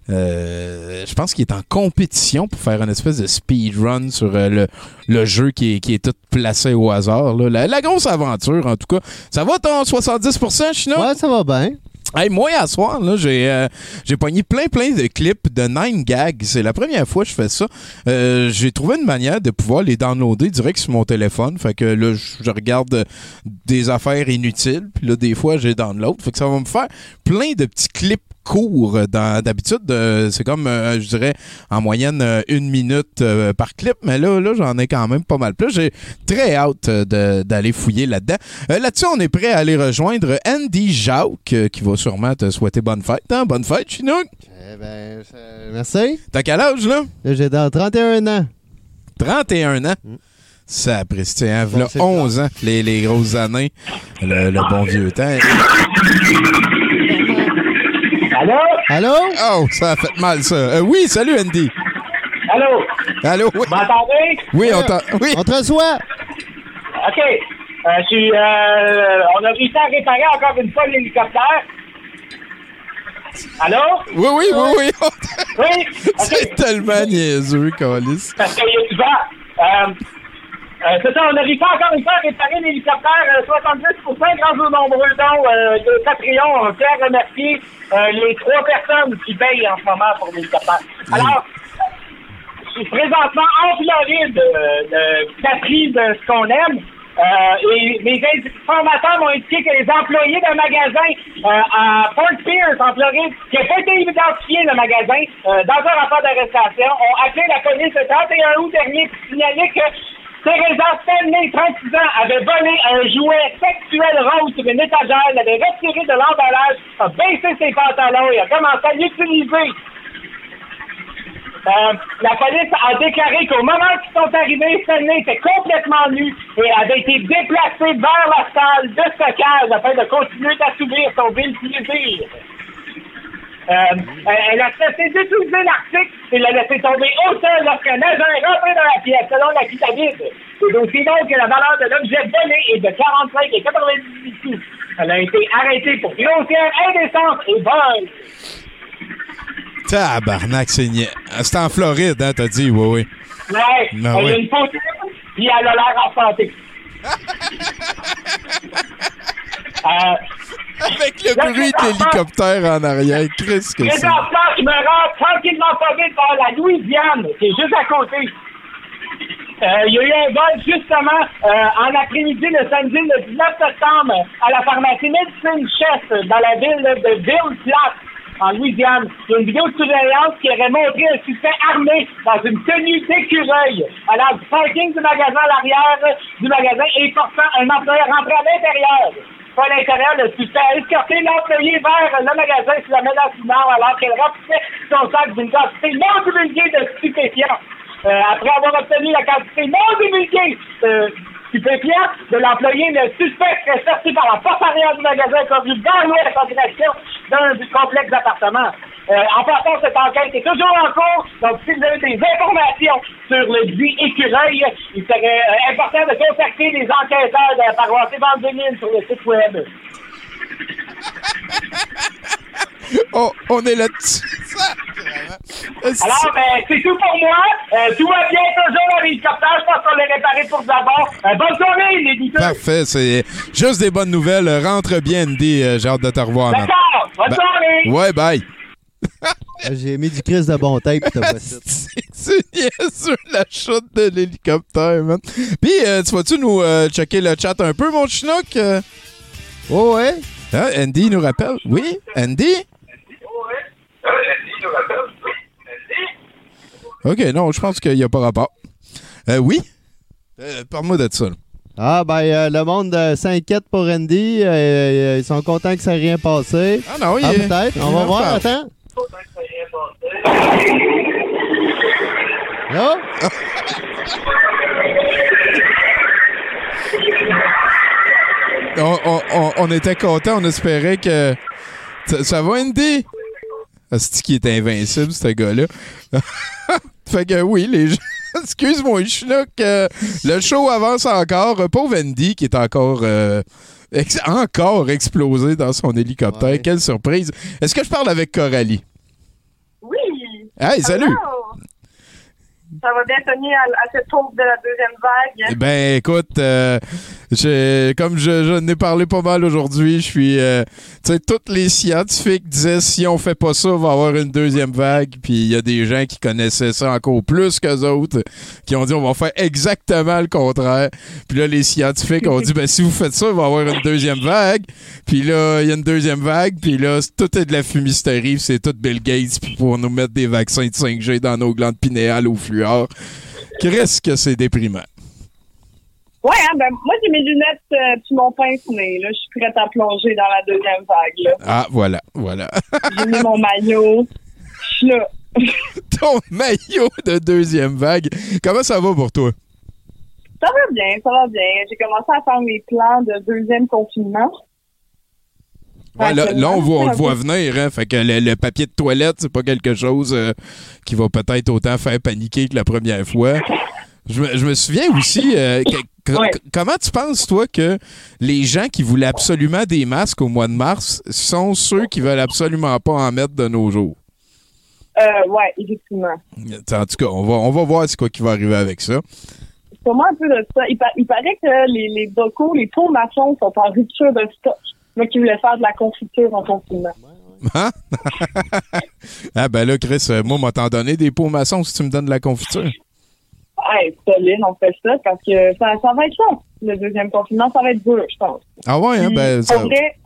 euh, je pense qu'il est en compétition pour faire une espèce de speedrun sur euh, le, le jeu qui est, qui est tout placé au hasard. là. La, la grosse aventure, en tout cas. Ça va ton 70%, Chino? Ouais, ça va bien. Hey, moi, à soir, là, j'ai, euh, j'ai pogné plein, plein de clips de 9 gags. C'est la première fois que je fais ça. Euh, j'ai trouvé une manière de pouvoir les downloader direct sur mon téléphone. Fait que là, je regarde euh, des affaires inutiles. Puis là, des fois, j'ai download. Fait que ça va me faire plein de petits clips courts. Dans- D'habitude, euh, c'est comme, euh, je dirais, en moyenne, euh, une minute euh, par clip. Mais là, là j'en ai quand même pas mal plus. J'ai très hâte euh, de- d'aller fouiller là-dedans. Euh, Là-dessus, on est prêt à aller rejoindre Andy Jauck, euh, qui va sûrement te souhaiter bonne fête. Hein? Bonne fête, Chinook! Eh ben, merci. T'as quel âge, là? J'ai dans 31 ans. 31 ans? Ça apprécie, hein? C'est 11 ans, les, les grosses années. Le, le bon vieux temps. Allô? Allô? Oh, ça a fait mal, ça. Euh, oui, salut, Andy. Allô? Allô? Oui, Vous m'entendez? oui on t'en... Oui. On te reçoit. OK. Euh, je suis, euh, on a réussi à réparer encore une fois l'hélicoptère. Allô? Oui, oui, oui, oui. Oui? C'est tellement niaiseux, Calis. Parce qu'il y a du vent. Euh, c'est ça, on a réussi encore une fois à réparer l'hélicoptère euh, 70% grâce aux nombreux dons euh, de Patreon. On à remercier euh, les trois personnes qui payent en ce moment pour l'hélicoptère. Alors, je suis présentement en Floride, euh, de ce qu'on aime. Euh, et mes informateurs m'ont indiqué que les employés d'un magasin euh, à Fort Pierce, en Floride, qui n'a pas été identifié, le magasin, euh, dans un rapport d'arrestation, ont appelé la police le 31 août dernier pour signaler que Teresa Stanley, 36 ans, avait volé un jouet sexuel rose sur une étagère, l'avait retiré de l'emballage, a baissé ses pantalons et a commencé à l'utiliser. Euh, la police a déclaré qu'au moment qu'ils sont arrivés, Stanley était complètement nu et avait été déplacé vers la salle de stockage afin de continuer d'assouvir son vil plaisir. Euh, elle a cessé d'utiliser l'article et l'a laissé tomber au sol lorsqu'un agent est rentré dans la pièce, selon la David. C'est aussi long que la valeur de l'objet volé est de 45 et 98 sous. Elle a été arrêtée pour grossière indécence et vol. Tabarnak, c'est nia- Ah, C'est en Floride, hein, t'as dit, oui, oui. Ouais, Ben elle a oui. une photo, puis elle a l'air en santé. Euh, Avec le bruit de l'hélicoptère en arrière, Chris, que c'est. Je me rends tranquillement pas vite vers la Louisiane, qui est juste à côté. Euh, Il y a eu un vol justement euh, en après-midi le samedi le 19 septembre à la pharmacie Médecine Chef dans la ville de Ville Place en Louisiane. Une vidéo de surveillance qui aurait montré un suspect armé dans une tenue d'écureuil allant du parking du magasin à l'arrière du magasin et forçant un employé à rentrer à l'intérieur. Pas à l'intérieur, le suspect a escorté l'employé vers le magasin sur la menace du Nord alors qu'elle remplissait son sac d'une quantité non divulguée de stupéfiants. Euh, après avoir obtenu la quantité non divulguée de stupéfiants de l'employé, le suspect serait sorti par la porte arrière du magasin conduit vers l'ouest en direction d'un complexe d'appartements. Euh, en passant, cette enquête est toujours en cours, donc si vous avez des informations sur le dit écureuil, il serait euh, important de contacter les enquêteurs de la paroisse évangéline sur le site web. Oh, on est là-dessus. Alors, ben, c'est tout pour moi. Euh, tout va bien toujours dans l'hélicoptère. Je pense qu'on l'a réparé pour d'abord. Euh, bonne soirée, les éditeurs. Parfait, c'est juste des bonnes nouvelles. Rentre bien, Andy. Euh, J'ai hâte de te revoir. D'accord. Bonne Ben- soirée. Ouais, bye. J'ai mis du Chris de bon tape, t'as pas. C'est la chute de l'hélicoptère, man. Puis, euh, tu vas-tu nous euh, checker le chat un peu, mon chinook? Euh, Oh, ouais. Hein, Andy nous rappelle? Oui? Andy? OK, non, je pense qu'il n'y a pas rapport. Euh, oui? Euh, Parle-moi de ça. là. Ah, ben, euh, le monde euh, s'inquiète pour Andy. ils sont contents que ça n'ait rien passé. Ah non, il Ah, est- peut-être. On va voir, attends. Là? On, on- on- on était content, on espérait que. Ça, ça va, Andy? C'est qui est invincible, ce gars-là. fait que oui, les gens. Excuse-moi, je suis là que le show avance encore. Pauvre Andy qui est encore. euh, ex- encore explosé dans son hélicoptère. Quelle surprise. Est-ce que je parle avec Coralie? Oui. Hey, salut! Hello. Ça va bien, Tony, à, à cette tour de la deuxième vague? Eh Ben écoute, euh, comme je, je n'ai parlé pas mal aujourd'hui, je suis, euh, tu sais, tous les scientifiques disaient si on fait pas ça, on va avoir une deuxième vague. Puis il y a des gens qui connaissaient ça encore plus qu'eux autres, qui ont dit on va faire exactement le contraire. Puis là, les scientifiques ont dit ben si vous faites ça, il va y avoir une deuxième vague. Puis là, il y a une deuxième vague. Puis là, tout est de la fumisterie, c'est tout Bill Gates pour nous mettre des vaccins de 5G dans nos glandes pinéales au fluor. Qu'est-ce que c'est déprimant? Ouais, hein, ben, moi, j'ai mes lunettes euh, puis mon pince-nez. Là, je suis prête à plonger dans la deuxième vague. Là. Ah, voilà, voilà. J'ai mis mon maillot. Je suis là. Ton maillot de deuxième vague. Comment ça va pour toi? Ça va bien, ça va bien. J'ai commencé à faire mes plans de deuxième confinement. Ouais, là, là, on, voit, on le voit venir, hein? Fait que le, le papier de toilette, c'est pas quelque chose euh, qui va peut-être autant faire paniquer que la première fois. Je me, je me souviens aussi, euh, Ouais. comment tu penses, toi, que les gens qui voulaient absolument des masques au mois de mars sont ceux qui veulent absolument pas en mettre de nos jours? Euh, ouais, effectivement. En tout cas, on va, on va voir ce quoi qui va arriver avec ça. C'est sûrement un peu de ça. Il, pa- il paraît que les, les bocaux, les pots maçons sont en rupture de stock. Moi qui voulais faire de la confiture en confinement. Hein? ah ben là, Chris, euh, moi, m'a t'en donné des pots maçons si tu me donnes de la confiture. Hey, solide, on fait ça parce que ça, ça va être long. Le deuxième confinement, ça va être dur, je pense. Ah ouais, hein? Ben, ça... Vrai,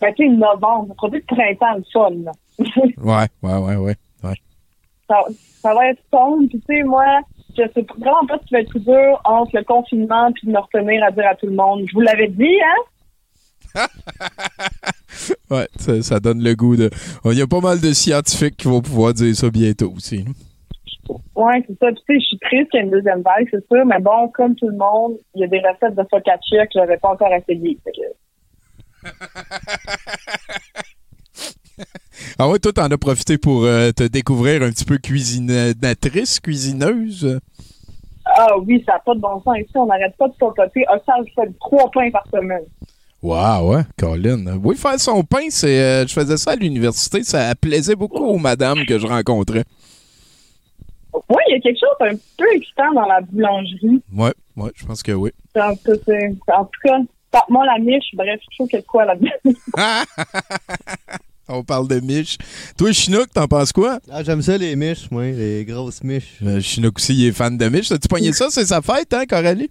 ben, tu sais, novembre, produit de printemps, le fun, là. Ouais, ouais, ouais, ouais. ouais. ça, ça va être sombre. Puis, tu sais, moi, je sais vraiment pas ce qui va être plus dur entre le confinement puis de me retenir à dire à tout le monde. Je vous l'avais dit, hein? Ouais, ça, ça donne le goût de. Il y a pas mal de scientifiques qui vont pouvoir dire ça bientôt aussi. Ouais, c'est ça. Puis, tu sais, je suis triste qu'il y ait une deuxième vague, c'est sûr. Mais bon, comme tout le monde, il y a des recettes de focaccia que j'avais pas encore essayées. Que- Ah ouais, toi, t'en as profité pour euh, te découvrir un petit peu cuisinatrice, cuisineuse? Ah oui, ça n'a pas de bon sens ici. On n'arrête pas de papoter. Un sale fait trois pains par semaine. Waouh, ouais, Colin. Oui, faire son pain, c'est. euh, je faisais ça à l'université, ça plaisait beaucoup aux madames que je rencontrais. Oui, il y a quelque chose d'un peu excitant dans la boulangerie. Ouais, ouais, je pense que oui. En tout cas, tape-moi la miche. Bref, je trouve de quoi là-dedans. On parle de miche. Toi, Chinook, t'en penses quoi? Ah, j'aime ça, les miches, moi, les grosses miches. Euh, Chinook aussi, il est fan de miche. T'as-tu pogné ça? C'est sa fête, hein, Coralie?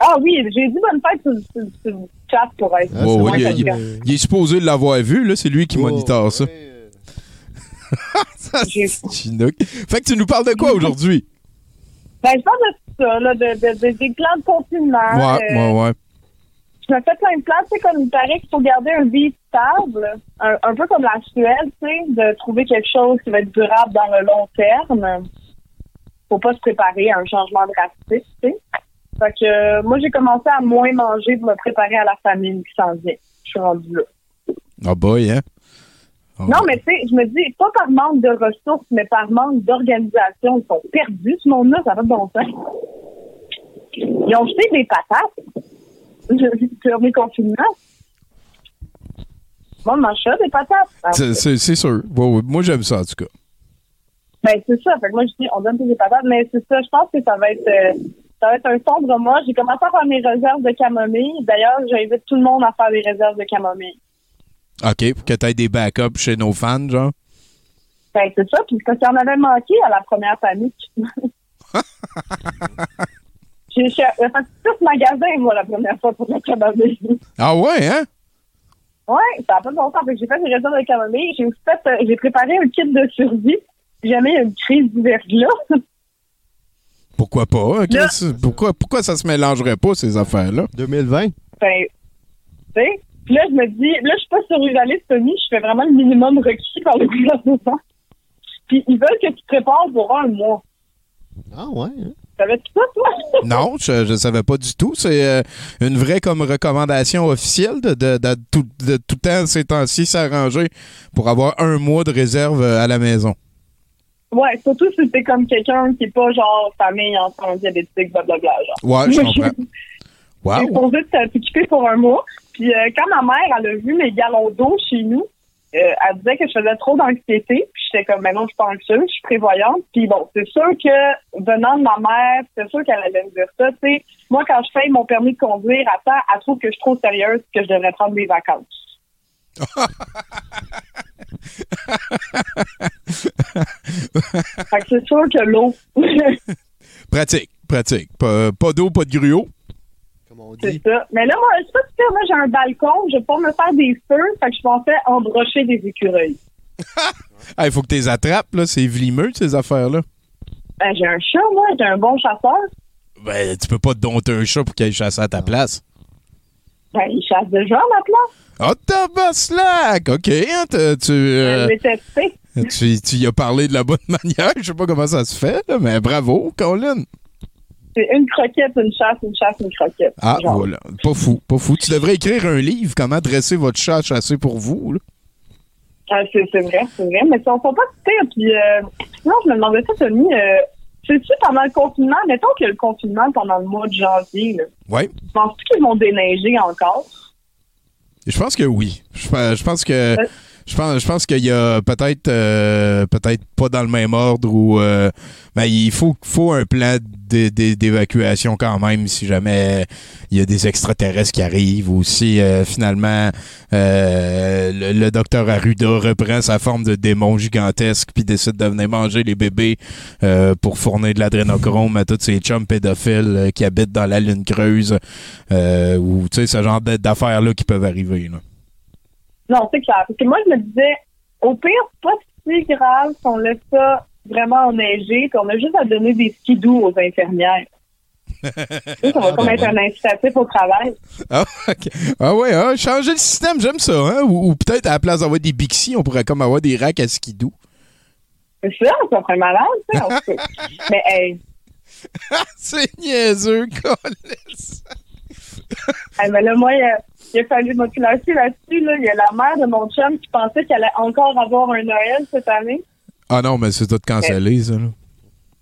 Ah oui, j'ai dit bonne fête sur, sur- sur le chat pour être. Moins il, fatigant. il- il est supposé l'avoir vu, là. C'est lui qui monitore ça. Ça, c'est Chinook. Fait que tu nous parles de quoi aujourd'hui? Ben, je parle de ça, là, de, de- de- des plans de confinement. Ouais, Euh, ouais, ouais. Je me fais plein de plans, tu sais, comme il paraît qu'il faut garder un vie stable, un, un peu comme la Suède, tu sais, de trouver quelque chose qui va être durable dans le long terme. Faut pas se préparer à un changement drastique, tu sais. Fait que euh, moi, j'ai commencé à moins manger pour me préparer à la famine qui s'en vient. Je suis rendue là. Ah boy, hein? Non, mais tu sais, je me dis, pas par manque de ressources, mais par manque d'organisation. Ils sont perdus, ce monde-là, ça va de bon sens. Ils ont jeté des patates sur mes confinements. Moi, je mange ça, des patates. Ah, C'est- sûr. Ouais, ouais. Moi, j'aime ça, en tout cas. Ben, c'est ça. Fait que moi, je dis, on donne plus des patates, mais c'est ça. Je pense que ça va être, euh, ça va être un sombre mois. J'ai commencé à faire mes réserves de camomille. D'ailleurs, j'invite tout le monde à faire des réserves de camomille. OK, pour que tu aies des backups chez nos fans, genre? Ben, c'est ça. Puis parce qu'il en avait manqué à la première panique. J'ai fait tout ce magasin, moi, la première fois pour la camomille. Ah ouais, hein? Ouais, ça n'a pas de bon sens. Fait que j'ai fait des réserves de camomille. J'ai aussi fait, euh, j'ai préparé un kit de survie. Jamais il y a une crise du verglas. Pourquoi pas? hein, Là-? Pourquoi, pourquoi ça se mélangerait pas, ces affaires-là? 2020. Ben, tu sais, puis là, je me dis, là, je suis pas survivaliste, Tony, je fais vraiment le minimum requis par le gouvernement. Puis ils veulent que tu te prépares pour un mois. Ah ouais? hein? Savais-tu ça, toi? Non, je ne savais pas du tout. C'est euh, une vraie comme recommandation officielle de, de, de tout, de tout temps ces temps-ci s'arranger pour avoir un mois de réserve euh, à la maison. Ouais, surtout si t'es comme quelqu'un qui est pas genre famille, enfant, diabétique, blablabla. Genre. Ouais, je comprends. Wow. posé de t'occuper pour un mois. Puis euh, quand ma mère, elle a vu mes galons d'eau chez nous, euh, elle disait que je faisais trop d'anxiété. Puis j'étais comme, mais non, je suis pas anxieuse, je suis prévoyante. Puis bon, c'est sûr que venant de ma mère, c'est sûr qu'elle allait me dire ça. Tu sais, moi, quand je fais mon permis de conduire, à temps, elle trouve que je suis trop sérieuse que je devrais prendre des vacances. fait que c'est sûr que l'eau, Pratique, pratique. Pas, pas d'eau, pas de gruau. C'est ça. Mais là, moi, c'est pas super, moi, j'ai un balcon, je vais pas me faire des feux, fait que je pensais embrocher des écureuils. Ah, Il faut que tu les attrapes, là. C'est vlimeux, ces affaires-là. Ben, j'ai un chat, moi, j'ai un bon chasseur. Ben, tu peux pas te dompter un chat pour qu'il aille chasser à ta place. Ben, il chasse déjà à ma place. Oh, tabaslac! OK, hein, t'as- tu, euh, Je tu, tu y as parlé de la bonne manière. Je sais pas comment ça se fait, là, mais bravo, Colin. C'est une croquette, une chasse, une chasse, une croquette. Ah, Genre. voilà. Pas fou, pas fou. Tu devrais écrire un livre, comment dresser votre chat à chasser pour vous. là. Ah, c'est vrai, c'est vrai. Mais ça, on fait pas de pire. Puis, euh, sinon, je me demandais ça, Tony. Euh, sais-tu, pendant le confinement, mettons qu'il y a le confinement pendant le mois de janvier, là, Ouais. penses-tu qu'ils vont déneiger encore? Je pense que oui. Je, pe- je pense que je pense, je pense qu'il y a peut-être euh, peut-être pas dans le même ordre ou euh, mais il faut faut un plan d'é- d'é- d'évacuation quand même si jamais il y a des extraterrestres qui arrivent ou si euh, finalement euh, le, le docteur Arruda reprend sa forme de démon gigantesque puis décide de venir manger les bébés euh, pour fournir de l'adrénochrome à tous ces chums pédophiles euh, qui habitent dans la lune creuse ou tu sais ce genre d'a- d'affaires là qui peuvent arriver là. Non, c'est clair. Parce que moi, je me disais, au pire, pas si grave si on laisse ça vraiment enneigé, puis on a juste à donner des skidoo aux infirmières. Ça va comme être un incitatif au travail. Ah, ok. Ah ouais, ah, changer le système, j'aime ça. Hein? Ou, ou peut-être à la place d'avoir des Bixi, on pourrait comme avoir des racks à skidoo. C'est ça, ça ferait malade, cas. Mais, hey, C'est niaiseux, câlisse. hey, mais là, moi, il a, fallu me classer là-dessus. Là. Il y a la mère de mon chum qui pensait qu'elle allait encore avoir un Noël cette année. Ah non, mais c'est tout cancellé, ça. Là.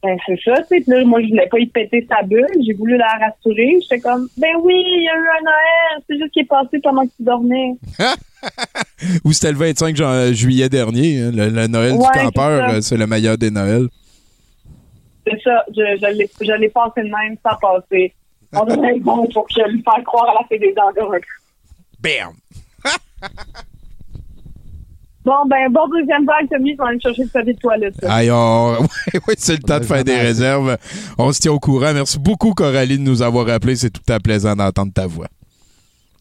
Ben, c'est ça, tu sais. Là, moi, je voulais pas y péter sa bulle. J'ai voulu la rassurer. J'étais comme, ben oui, il y a eu un Noël. C'est juste qu'il est passé pendant que tu dormais. Ou c'était le 25 jan- juillet dernier, hein, le, le Noël Ouais, du campeur, ça. euh, c'est le meilleur des Noëls. C'est ça. Je, je l'ai, passé de même sans passer. On devrait être bon pour que je lui fasse croire à la fée des engrais. Bam! Bon, ben, bon deuxième vague, Tommy, je vais aller chercher le papier de toilette. là. Aïe, on- ouais, c'est le temps de faire des réserves. On se tient au courant. Merci beaucoup, Coralie, de nous avoir appelé. C'est tout à plaisant d'entendre ta voix.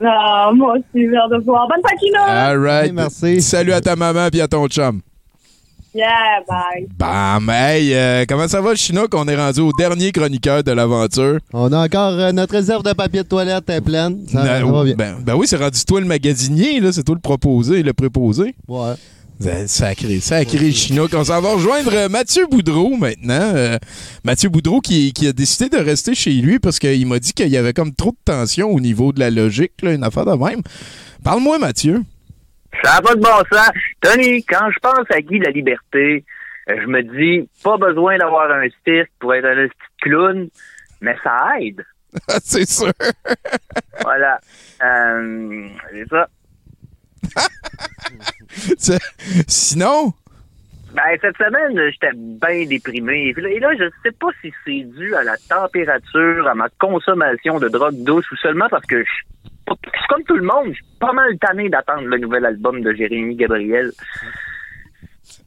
Ah, moi aussi, j'ai hâte de voir. Bonne Paquino! All right. merci. Salut à ta maman et à ton chum. Yeah, bye. Bam! Hey, euh, comment ça va, Chinook? On est rendu au dernier chroniqueur de l'aventure. On a encore euh, notre réserve de papier de toilette est pleine. Ça, Ben, ça va bien. ben, ben oui, c'est rendu toi le magasinier, là. C'est toi le proposé, le préposé. Ouais. Ben, Sacré, sacré Chinook. On s'en va rejoindre euh, Mathieu Boudreau maintenant. Euh, Mathieu Boudreau qui, qui a décidé de rester chez lui parce qu'il m'a dit qu'il y avait comme trop de tension au niveau de la logique, là, une affaire de même. Parle-moi, Mathieu. Ça n'a pas de bon sens. Tony, quand je pense à Guy la Liberté, euh, je me dis, pas besoin d'avoir un cirque pour être un petit clown, mais ça aide. c'est sûr. Voilà. Euh, c'est ça. Sinon, Ben, cette semaine, j'étais bien déprimé. Et là, je sais pas si c'est dû à la température, à ma consommation de drogue douce ou seulement parce que je je suis comme tout le monde, je suis pas mal tanné d'attendre le nouvel album de Jérémy Gabriel.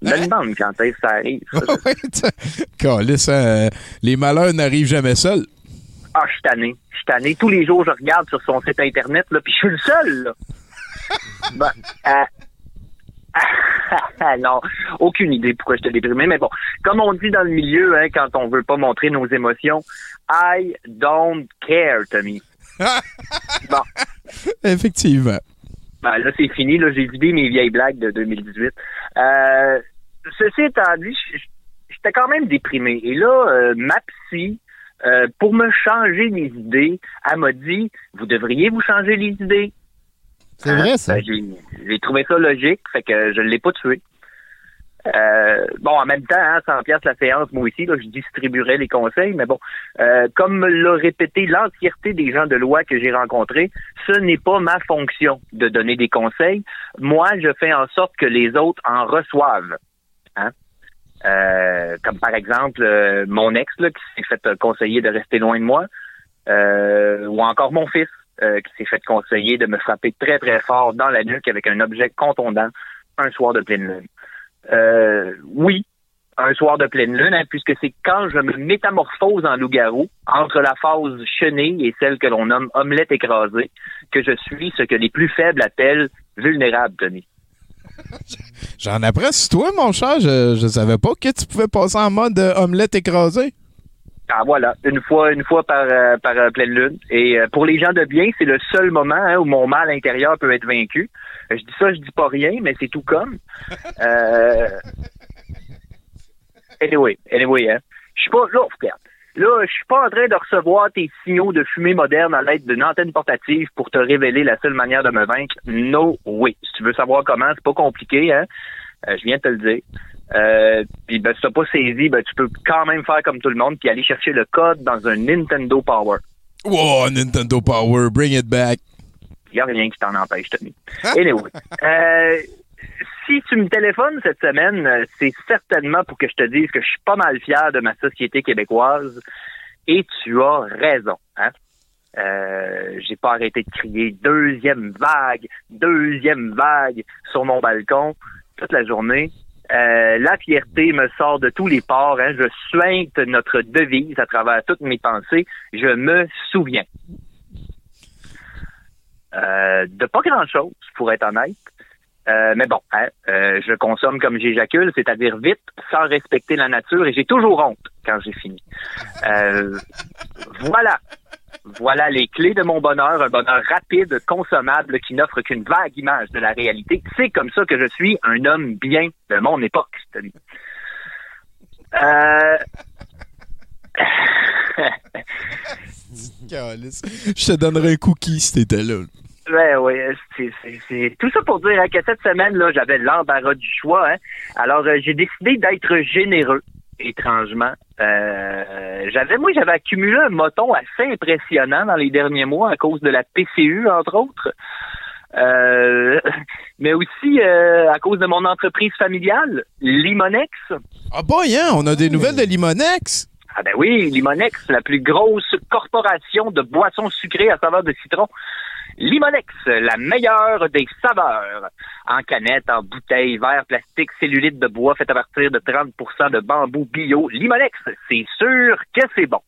Je me demande quand est-ce que ça arrive. ça. Hein, euh, les malheurs n'arrivent jamais seuls. Ah, je suis tanné. Je suis tanné. Tous les jours, je regarde sur son site internet, là, puis je suis le seul, là. Ben, euh, non, aucune idée pourquoi j'étais déprimé, mais bon, comme on dit dans le milieu, hein, quand on veut pas montrer nos émotions, I don't care, Tommy. Bon. Effectivement. Ben, là, c'est fini. Là, j'ai vidé mes vieilles blagues de 2018. Euh, ceci étant dit, j'étais quand même déprimé. Et là, euh, ma psy, euh, pour me changer les idées, elle m'a dit, vous devriez vous changer les idées. C'est vrai, ça. Ben, j'ai, trouvé ça logique, fait que je l'ai pas tué. Euh, bon, en même temps, hein, 100 pièces la séance, moi aussi, là, je distribuerais les conseils, mais bon, euh, comme me l'a répété l'entièreté des gens de loi que j'ai rencontrés, ce n'est pas ma fonction de donner des conseils. Moi, je fais en sorte que les autres en reçoivent. Hein? Euh, comme par exemple mon ex là, qui s'est fait conseiller de rester loin de moi, ou encore mon fils qui s'est fait conseiller de me frapper très très fort dans la nuque avec un objet contondant un soir de pleine lune. Euh, oui, un soir de pleine lune, hein, puisque c'est quand je me métamorphose en loup-garou, entre la phase chenille et celle que l'on nomme omelette écrasée, que je suis ce que les plus faibles appellent vulnérable, Tony. J'en apprends sur toi, mon cher. Je, je savais pas que tu pouvais passer en mode euh, omelette écrasée. Ah voilà, une fois, une fois par, euh, par euh, pleine lune. Et euh, pour les gens de bien, c'est le seul moment hein, où mon mal intérieur peut être vaincu. Euh, Je dis ça, je dis pas rien, mais c'est tout comme. Euh... Anyway, anyway, hein. Je suis pas là, regarde. Là, je suis pas en train de recevoir tes signaux de fumée moderne à l'aide d'une antenne portative pour te révéler la seule manière de me vaincre. No way. Si tu veux savoir comment, c'est pas compliqué, hein. Je viens de te le dire. Euh, puis ben, si t'as pas saisi, ben, tu peux quand même faire comme tout le monde puis aller chercher le code dans un Nintendo Power. Wow, Nintendo Power, bring it back. Il n'y a rien qui t'en empêche, Tommy. Anyway. Euh, si tu me téléphones cette semaine, euh, c'est certainement pour que je te dise que je suis pas mal fier de ma société québécoise. Et tu as raison. Hein? Euh, j'ai pas arrêté de crier deuxième vague, deuxième vague sur mon balcon toute la journée. Euh, la fierté me sort de tous les pores. Hein. Je suinte notre devise à travers toutes mes pensées. Je me souviens. Euh, de pas grand-chose, pour être honnête. Euh, mais bon, hein, euh, je consomme comme j'éjacule, c'est-à-dire vite, sans respecter la nature, et j'ai toujours honte quand j'ai fini. Euh, voilà. Voilà les clés de mon bonheur, un bonheur rapide, consommable, qui n'offre qu'une vague image de la réalité. C'est comme ça que je suis un homme bien de mon époque. Euh... Je te donnerais un cookie si t'étais là. Ouais, c'est, c'est tout ça pour dire hein, que cette semaine, là, j'avais l'embarras du choix. Hein. Alors, euh, j'ai décidé d'être généreux, étrangement. Euh, j'avais, moi, j'avais accumulé un moton assez impressionnant dans les derniers mois à cause de la PCU, entre autres. Euh, mais aussi euh, à cause de mon entreprise familiale, Limonex. Ah boy, hein, on a des nouvelles de Limonex. Ah ben oui, Limonex, la plus grosse corporation de boissons sucrées à saveur de citron. Limonex, la meilleure des saveurs. En canette, en bouteille, verre, plastique, cellulite de bois fait à partir de 30% de bambou bio. Limonex, c'est sûr que c'est bon.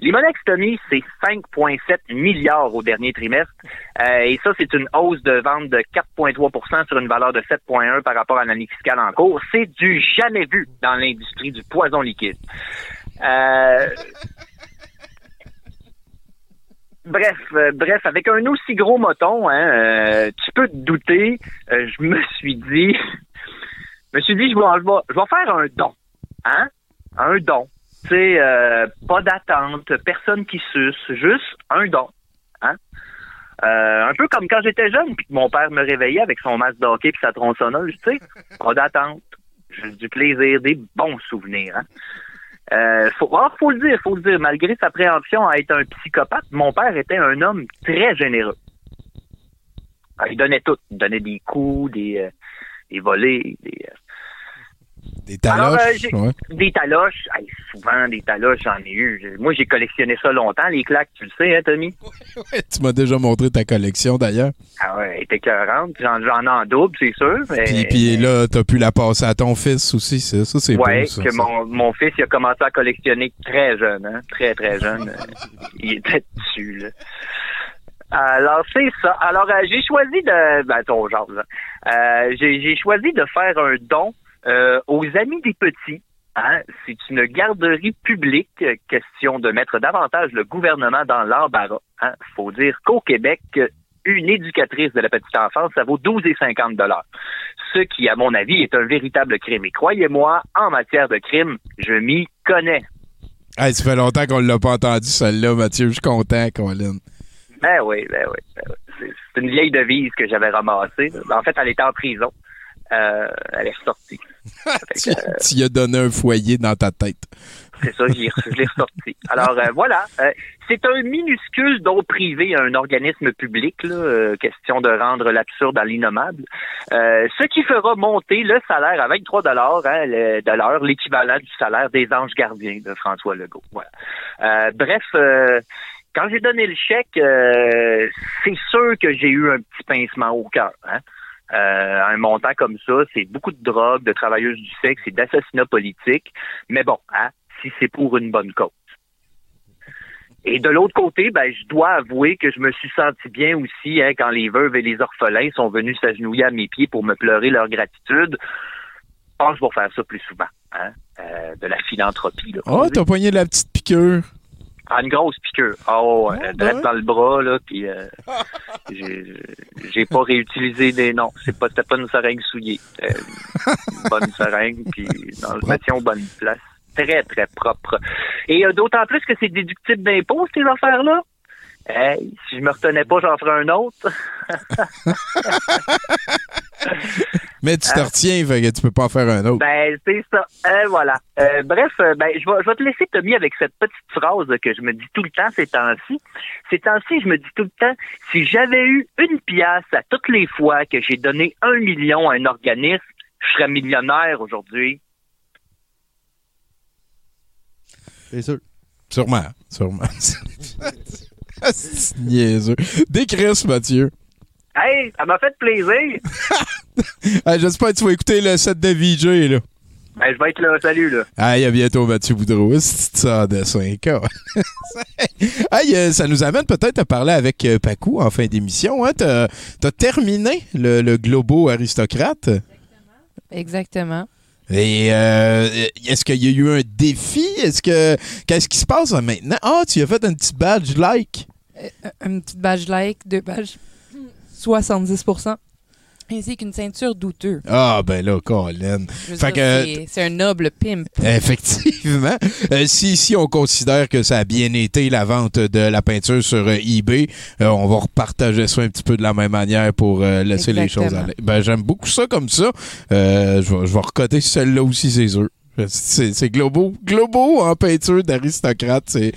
Limonex, Tony, c'est 5,7 milliards au dernier trimestre. Euh, et ça, c'est une hausse de vente de 4,3% sur une valeur de 7,1 par rapport à l'année fiscale en cours. C'est du jamais vu dans l'industrie du poison liquide. Euh, Bref, euh, bref, avec un aussi gros moton, hein, euh, tu peux te douter, euh, je me suis dit, je me suis dit, je vais, je vais, je vais faire un don, hein, un don. Tu sais, pas d'attente, personne qui suce, juste un don, hein. Un peu comme quand j'étais jeune, puis que mon père me réveillait avec son masque d'hockey puis sa tronçonneuse, tu sais, pas d'attente, juste du plaisir, des bons souvenirs, hein. Euh, faut, ah, faut le dire, faut le dire. Malgré sa préhension à être un psychopathe, mon père était un homme très généreux. Ah, il donnait tout. Il donnait des coups, des, euh, des volets, des, euh, Des taloches. euh, ouais. des taloches. Hey, souvent, des taloches, j'en ai eu. Moi, j'ai collectionné ça longtemps, les claques, tu le sais, hein, Tommy? Tu m'as déjà montré ta collection d'ailleurs. Ah ouais, elle était. J'en, ai en double, c'est sûr. Mais, Puis, puis là, t'as pu la passer à ton fils aussi. Ça, ça c'est ouais, beau. Ça, que ça. mon, mon fils, il a commencé à collectionner très jeune, hein? Très, très jeune. Il était dessus, là. Alors, c'est ça. Alors, euh, j'ai choisi de... Ben, ton genre, là. Euh, j'ai j'ai choisi de faire un don euh, aux Amis des Petits. Hein? C'est une garderie publique, euh, question de mettre davantage le gouvernement dans l'embarras. Hein? faut dire qu'au Québec, une éducatrice de la petite enfance, ça vaut 12,50 dollars. Ce qui, à mon avis, est un véritable crime. Et croyez-moi, en matière de crime, je m'y connais. Hey, ça fait longtemps qu'on l'a pas entendu, celle-là, Mathieu. Je suis content, Colin. Ben oui, ben oui. ben oui. C'est une vieille devise que j'avais ramassée. En fait, elle était en prison. Euh, elle est ressortie. tu, tu y as donné un foyer dans ta tête. C'est ça, je l'ai ressorti. Alors euh, voilà, Euh, c'est un minuscule don privé à un organisme public, là, euh, question de rendre l'absurde à l'innommable, ce qui fera monter le salaire à 23 dollars hein, de l'heure, l'équivalent du salaire des anges gardiens de François Legault. Voilà. Bref, quand j'ai donné le chèque, euh, c'est sûr que j'ai eu un petit pincement au cœur. Hein? Euh, un montant comme ça, c'est beaucoup de drogue, de travailleuses du sexe et d'assassinat politique. Mais bon, hein, si c'est pour une bonne cause. Et de l'autre côté, ben, je dois avouer que je me suis senti bien aussi hein, quand les veuves et les orphelins sont venus s'agenouiller à mes pieds pour me pleurer leur gratitude. Je pense que je vais faire ça plus souvent. Hein? Euh, de la philanthropie. Oh, t'as poigné la petite piqûre. Ah, une grosse piqûre. Oh, euh, direct dans le bras, là, puis euh, j'ai j'ai pas réutilisé des noms. C'est pas, c'était pas une seringue souillée. C'était une bonne seringue, puis dans le mettions aux bonnes places. Très, très propre. Et euh, d'autant plus que c'est déductible d'impôts, ces affaires-là. Hey, si je me retenais pas, j'en ferais un autre. Mais tu te retiens, fait que tu peux pas en faire un autre. Ben, c'est ça. Euh, voilà. Euh, bref, euh, ben, je vais, je vais te laisser, Tommy, avec cette petite phrase que je me dis tout le temps ces temps-ci. Ces temps-ci, je me dis tout le temps, si j'avais eu une pièce à toutes les fois que j'ai donné un million à un organisme, je serais millionnaire aujourd'hui. C'est sûr. Sûrement, sûrement. C'est niaiseux. Décris, Mathieu. Hey, ça m'a fait plaisir. J'espère que tu vas écouter le set de VJ, là. Ben, je vais être là. Salut, là. Hey, à bientôt, Mathieu Boudreau. C'est ça, de 5 ans. hey, euh, ça nous amène peut-être à parler avec euh, Pacou en fin d'émission. Hein? T'as as terminé le, le Globo aristocrate. Exactement. Et euh, est-ce qu'il y a eu un défi? Est-ce que qu'est-ce qui se passe maintenant? Ah, tu as fait un petit badge like. Euh, Une petite badge like, deux badges 70% ainsi qu'une ceinture douteuse. Ah, ben là, Colin. C'est- un noble pimp. Effectivement. Euh, si, si on considère que ça a bien été la vente de la peinture sur euh, eBay, euh, on va repartager ça un petit peu de la même manière pour euh, laisser les choses aller. Ben, j'aime beaucoup ça comme ça. Euh, je vais je vais recoter celle-là aussi, c'est sûr. C'est Globo. Globo en peinture d'aristocrate, c'est.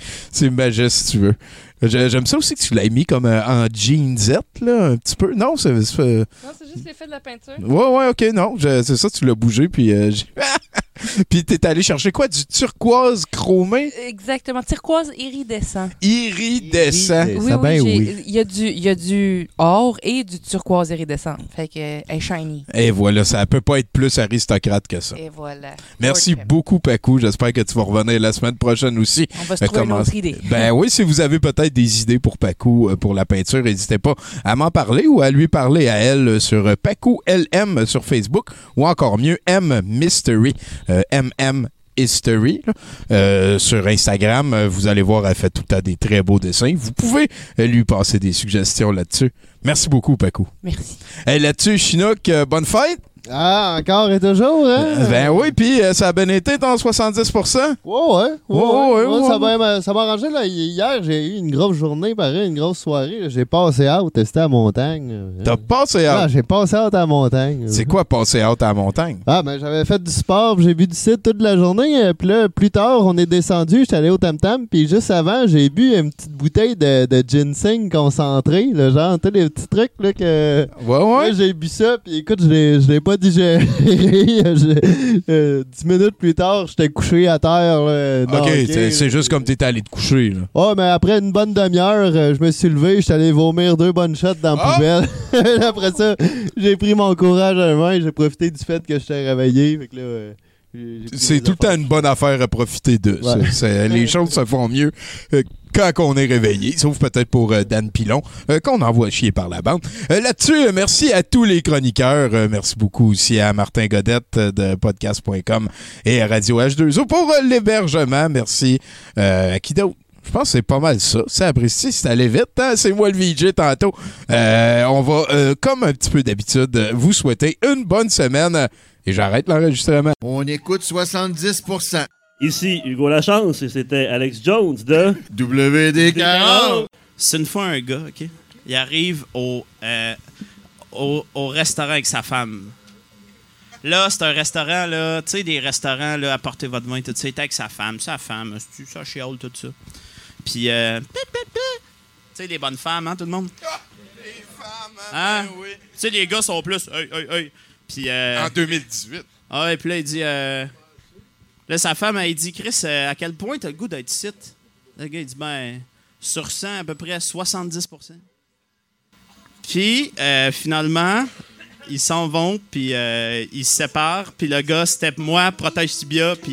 J'ai- J'aime ça aussi que tu l'aies mis comme euh, en jeansette, là, un petit peu. Non, c'est. Non, c'est juste l'effet de la peinture. Ouais, ouais, ok, non. C'est ça, tu l'as bougé, puis. euh, j'ai- puis t'es allé chercher quoi? Du turquoise chromé? Exactement. Turquoise iridescent. Iridescent. Oui, oui, j'ai- il y, a du- il y a du or et du turquoise iridescent. Fait que, elle est shiny. Et voilà, ça peut pas être plus aristocrate que ça. Et voilà. Merci beaucoup, Pacou. J'espère que tu vas revenir la semaine prochaine aussi. On va se trouver une comment- autre idée. Ben oui, si vous avez peut-être des idées pour Pacou, euh, pour la peinture, n'hésitez pas à m'en parler ou à lui parler à elle euh, sur euh, Pacou LM sur Facebook ou encore mieux M Mystery, MM History là. Euh, sur Instagram. euh, Vous allez voir, elle fait tout temps des très beaux dessins. Vous pouvez lui passer des suggestions là-dessus. Merci beaucoup, Pacou. Merci. Et là-dessus, Chinook, bonne fête! Ah, encore et toujours, hein? Ben oui, puis euh, ça a bien été ton 70%? Ouais, ouais. Ouais, Ouais, ouais, ouais, ouais, ça m'a ça m'a arrangé. Là. Hier, j'ai eu une grosse journée, pareil, une grosse soirée. J'ai passé out, c'était à la montagne. T'as passé Ah, out? j'ai passé out à la montagne. C'est quoi passer out à la montagne? Ah, ben j'avais fait du sport, puis j'ai bu du cidre toute la journée. euh, Puis là, plus tard, on est descendu, j'étais allé au Tam Tam. Puis juste avant, j'ai bu une petite bouteille de, de ginseng concentré. Le genre, tu sais, les petits trucs là, que. Ouais, ouais. J'ai bu ça, puis écoute, je l'ai l'ai pas digéré. Je- euh, dix minutes plus tard, j'étais couché à terre. là, Ok, c'est juste comme t'étais allé te coucher. Là. Oh, mais après une bonne demi-heure, euh, je me suis levé, j'étais allé vomir deux bonnes shots dans la Ah! poubelle. après ça, j'ai pris mon courage à la main, j'ai profité du fait que j'étais réveillé. Fait que là, euh, C'est tout le temps une bonne affaire à profiter de. Ouais. Les choses se font mieux quand on est réveillé, sauf peut-être pour euh, Dan Pilon, euh, qu'on envoie chier par la bande. Euh, Là-dessus, merci à tous les chroniqueurs. Merci beaucoup aussi à Martin Godette de podcast.com et à Radio H2O pour l'hébergement. Merci à qui d'autre? Je pense que c'est pas mal ça. C'est apprécié, c'est allé vite. hein? C'est moi le VJ tantôt. On va, comme un petit peu d'habitude, vous souhaiter une bonne semaine. Et j'arrête l'enregistrement. On écoute 70%. Ici Hugo Lachance et c'était Alex Jones de WD40. C'est une fois un gars, OK? Il arrive au, euh, au, au restaurant avec sa femme. Là, c'est un restaurant, là, tu sais, des restaurants, là, apportez votre vin, tout ça. Il était avec sa femme, sa femme, c'est- ça chiale, tout ça. Puis, euh, pip, pip, pip. tu sais, les bonnes femmes, hein, tout le monde? Les femmes, Hein? Tu sais, les gars sont plus, hey, hey, hey. Puis, euh, En 2018. ah ouais, puis là, il dit. euh, sa femme, elle dit Chris, euh, à quel point t'as le goût d'être ici? Le gars, il dit Ben, sur 100, à peu près 70% Puis, euh, finalement, ils s'en vont, puis euh, ils se séparent, puis le gars, step moi, protège tibia, puis